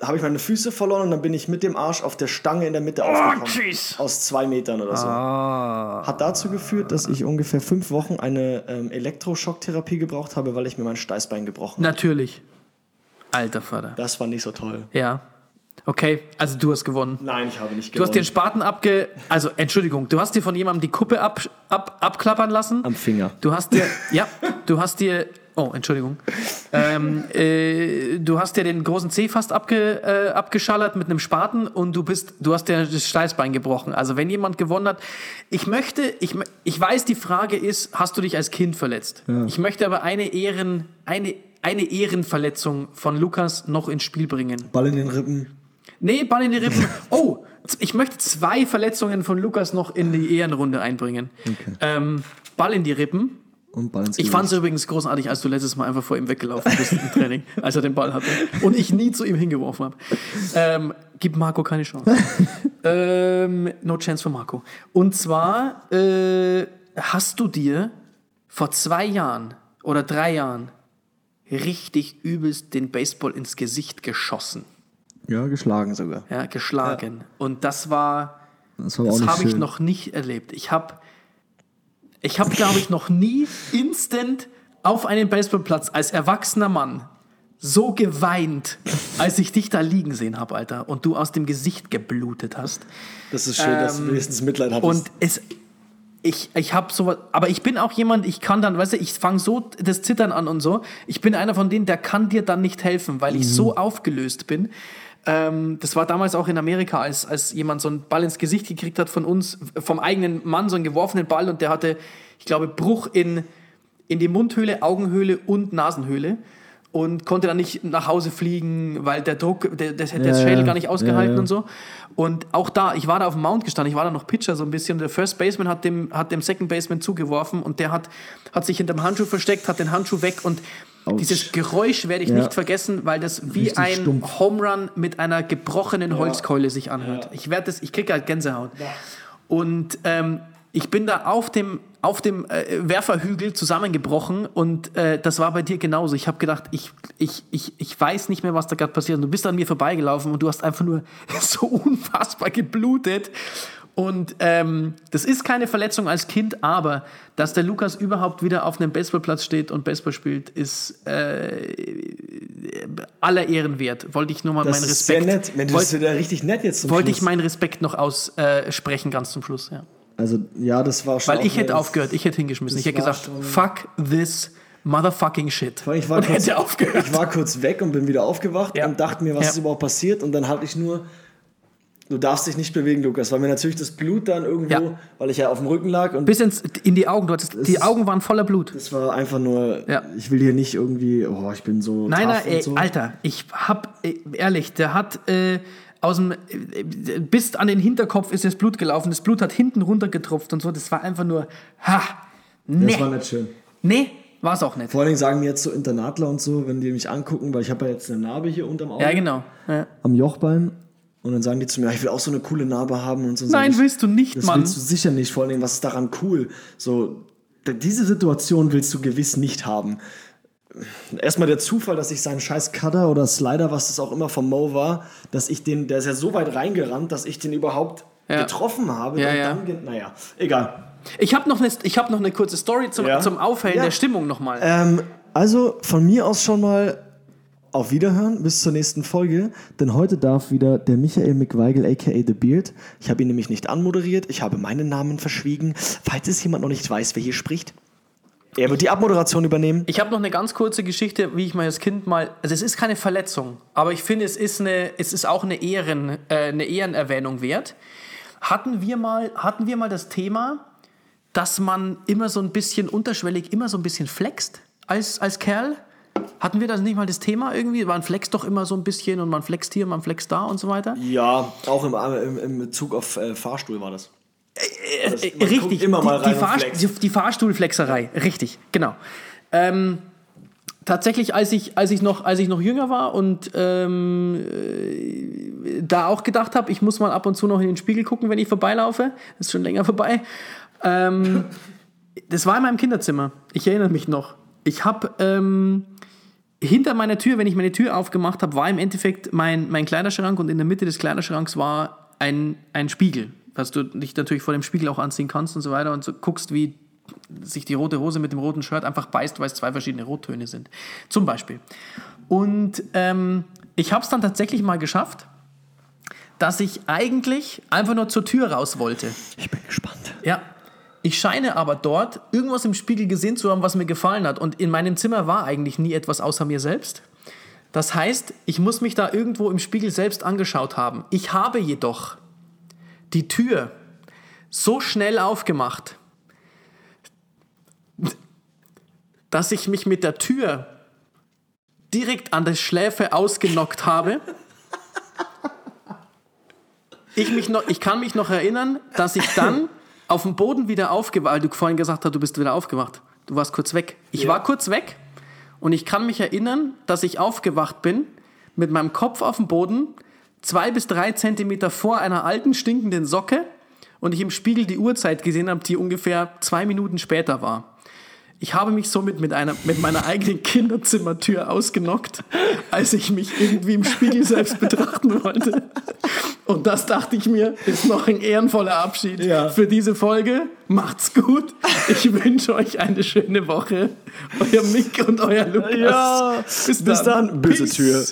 habe ich meine Füße verloren und dann bin ich mit dem Arsch auf der Stange in der Mitte aufgekommen. tschüss. Aus zwei Metern oder so. Hat dazu geführt, dass ich ungefähr fünf Wochen eine ähm, Elektroschocktherapie gebraucht habe, weil ich mir mein Steißbein gebrochen habe. Natürlich. Alter Vater. Das war nicht so toll. Ja. Okay, also du hast gewonnen. Nein, ich habe nicht Du hast den gewonnen. Spaten abge. Also, Entschuldigung, du hast dir von jemandem die Kuppe ab, ab, abklappern lassen. Am Finger. Du hast dir. Ja, du hast dir. Oh, Entschuldigung. Ähm, äh, du hast dir den großen Zeh fast abge, äh, abgeschallert mit einem Spaten und du bist, du hast dir das Steißbein gebrochen. Also wenn jemand gewonnen hat, ich möchte, ich, ich weiß, die Frage ist, hast du dich als Kind verletzt? Ich möchte aber eine Ehren, eine, eine Ehrenverletzung von Lukas noch ins Spiel bringen. Ball in den Rippen. Nee, Ball in die Rippen. Oh, ich möchte zwei Verletzungen von Lukas noch in die Ehrenrunde einbringen. Ähm, Ball in die Rippen. und Ball ins Ich Gesicht. fand es übrigens großartig, als du letztes Mal einfach vor ihm weggelaufen bist im Training, als er den Ball hatte und ich nie zu ihm hingeworfen habe. Ähm, gib Marco keine Chance. ähm, no chance für Marco. Und zwar äh, hast du dir vor zwei Jahren oder drei Jahren richtig übelst den Baseball ins Gesicht geschossen, Ja, geschlagen sogar. ja, geschlagen. Und das war Das das habe ich noch nicht erlebt. Ich habe, ich habe, glaube ich, noch nie instant auf einem Baseballplatz als erwachsener Mann so geweint, als ich dich da liegen sehen habe, Alter, und du aus dem Gesicht geblutet hast. Das ist schön, dass du Ähm, wenigstens Mitleid hattest. Und es, ich, ich habe sowas, aber ich bin auch jemand, ich kann dann, weißt du, ich fange so das Zittern an und so. Ich bin einer von denen, der kann dir dann nicht helfen, weil ich so aufgelöst bin. Ähm, das war damals auch in Amerika, als, als jemand so einen Ball ins Gesicht gekriegt hat von uns, vom eigenen Mann, so einen geworfenen Ball und der hatte, ich glaube, Bruch in, in die Mundhöhle, Augenhöhle und Nasenhöhle und konnte dann nicht nach Hause fliegen, weil der Druck, der, das hätte der Ja, Schädel gar nicht ausgehalten Ja, ja. und so. Und auch da, ich war da auf dem Mount gestanden, ich war da noch Pitcher so ein bisschen. Der First Baseman hat dem, hat dem Second Baseman zugeworfen und der hat, hat sich hinterm Handschuh versteckt, hat den Handschuh weg und Autsch. dieses Geräusch werde ich Ja. nicht vergessen, weil das wie Richtig ein stumpf. Home Run mit einer gebrochenen Holzkeule sich anhört. Ich werde das, ich kriege halt Gänsehaut. Und ähm, ich bin da auf dem, auf dem äh, Werferhügel zusammengebrochen und äh, das war bei dir genauso. Ich habe gedacht, ich, ich, ich, ich weiß nicht mehr, was da gerade passiert. Und du bist an mir vorbeigelaufen und du hast einfach nur so unfassbar geblutet. Und ähm, das ist keine Verletzung als Kind, aber dass der Lukas überhaupt wieder auf einem Baseballplatz steht und Baseball spielt, ist äh, aller Ehren wert. Wollte ich nur mal das meinen ist sehr Respekt. nett. Wenn du wollte bist wieder richtig nett jetzt zum wollte Schluss. ich meinen Respekt noch aussprechen, ganz zum Schluss. Ja. Also, ja, das war schon. Weil ich hätte aufgehört, ich hätte hingeschmissen. das Ich hätte gesagt, fuck this motherfucking shit. Ich war, kurz, hätte aufgehört. ich war kurz weg und bin wieder aufgewacht Ja. und dachte mir, was Ja. ist überhaupt passiert. Und dann hatte ich nur, du darfst dich nicht bewegen, Lukas, weil mir natürlich das Blut dann irgendwo, Ja. weil ich ja auf dem Rücken lag und Bis ins, in die Augen. Du hattest, die Augen waren voller Blut. das war einfach nur, Ja. ich will hier nicht irgendwie, oh, ich bin so Nein, nein, ey, so. Alter, ich hab, äh, ehrlich, der hat äh, aus dem, äh, bis an den Hinterkopf ist das Blut gelaufen. Das Blut hat hinten runtergetropft und so. Das war einfach nur, ha, nee, Das war nicht schön. nee, war es auch nicht. Vor allen Dingen sagen mir jetzt so Internatler und so, wenn die mich angucken, weil ich habe ja jetzt eine Narbe hier unterm Auge, Ja, genau. Ja. am Jochbein. Und dann sagen die zu mir, ich will auch so eine coole Narbe haben und so. Nein, ich, willst du nicht, Das Mann. willst du sicher nicht. Vor Dingen, was ist daran cool? So, diese Situation willst du gewiss nicht haben. Erstmal der Zufall, dass ich seinen scheiß Cutter oder Slider, was das auch immer vom Mo war, dass ich den, der ist ja so weit reingerannt, dass ich den überhaupt Ja. getroffen habe. Ja, ja. Dann, naja, egal. Ich habe noch, eine- ich hab noch eine kurze Story zum, Ja. zum Aufhellen der Stimmung nochmal. Ähm, also von mir aus schon mal auf Wiederhören bis zur nächsten Folge, denn heute darf wieder der Michael McWeigel aka The Beard. Ich habe ihn nämlich nicht anmoderiert, ich habe meinen Namen verschwiegen. Falls es jemand noch nicht weiß, wer hier spricht, er wird die Abmoderation übernehmen. Ich habe noch eine ganz kurze Geschichte, wie ich mal als Kind mal. Also es ist keine Verletzung, aber ich finde, es ist eine, es ist auch eine Ehren, äh, eine Ehrenerwähnung wert. Hatten wir mal, hatten wir mal das Thema, dass man immer so ein bisschen unterschwellig, immer so ein bisschen flext als, als Kerl? Hatten wir das nicht mal das Thema irgendwie? Man flext doch immer so ein bisschen und man flext hier, man flext da und so weiter. Ja, auch im, im, im Bezug auf äh, Fahrstuhl war das. Das- Äh, man guckt richtig, immer mal die, rein die, und Fahr flext. die, die Fahrstuhlflexerei, richtig, genau. Ähm, tatsächlich, als ich, als, ich noch, als ich noch jünger war und ähm, äh, da auch gedacht habe, ich muss mal ab und zu noch in den Spiegel gucken, wenn ich vorbeilaufe, ist schon länger vorbei. Ähm, das war in meinem Kinderzimmer, ich erinnere mich noch. Ich habe ähm, hinter meiner Tür, wenn ich meine Tür aufgemacht habe, war im Endeffekt mein, mein Kleiderschrank und in der Mitte des Kleiderschranks war ein, ein Spiegel, dass du dich natürlich vor dem Spiegel auch anziehen kannst und so weiter und so guckst, wie sich die rote Hose mit dem roten Shirt einfach beißt, weil es zwei verschiedene Rottöne sind. Zum Beispiel. Und ähm, ich habe es dann tatsächlich mal geschafft, dass ich eigentlich einfach nur zur Tür raus wollte. Ich bin gespannt. Ja. Ich scheine aber dort irgendwas im Spiegel gesehen zu haben, was mir gefallen hat. Und in meinem Zimmer war eigentlich nie etwas außer mir selbst. Das heißt, ich muss mich da irgendwo im Spiegel selbst angeschaut haben. Ich habe jedoch die Tür so schnell aufgemacht, dass ich mich mit der Tür direkt an der Schläfe ausgenockt habe. Ich, mich noch, ich kann mich noch erinnern, dass ich dann auf dem Boden wieder aufgewacht, weil du vorhin gesagt hast, du bist wieder aufgewacht. Du warst kurz weg. Ich war kurz weg und ich kann mich erinnern, dass ich aufgewacht bin mit meinem Kopf auf dem Boden, zwei bis drei Zentimeter vor einer alten stinkenden Socke und ich im Spiegel die Uhrzeit gesehen habe, die ungefähr zwei Minuten später war. Ich habe mich somit mit, einer, mit meiner eigenen Kinderzimmertür ausgenockt, als ich mich irgendwie im Spiegel selbst betrachten wollte. Und das dachte ich mir, ist noch ein ehrenvoller Abschied Ja. für diese Folge. Macht's gut. Ich wünsche euch eine schöne Woche. Euer Mick und euer Lukas. Ja, bis dann. Böse Peace. Tür.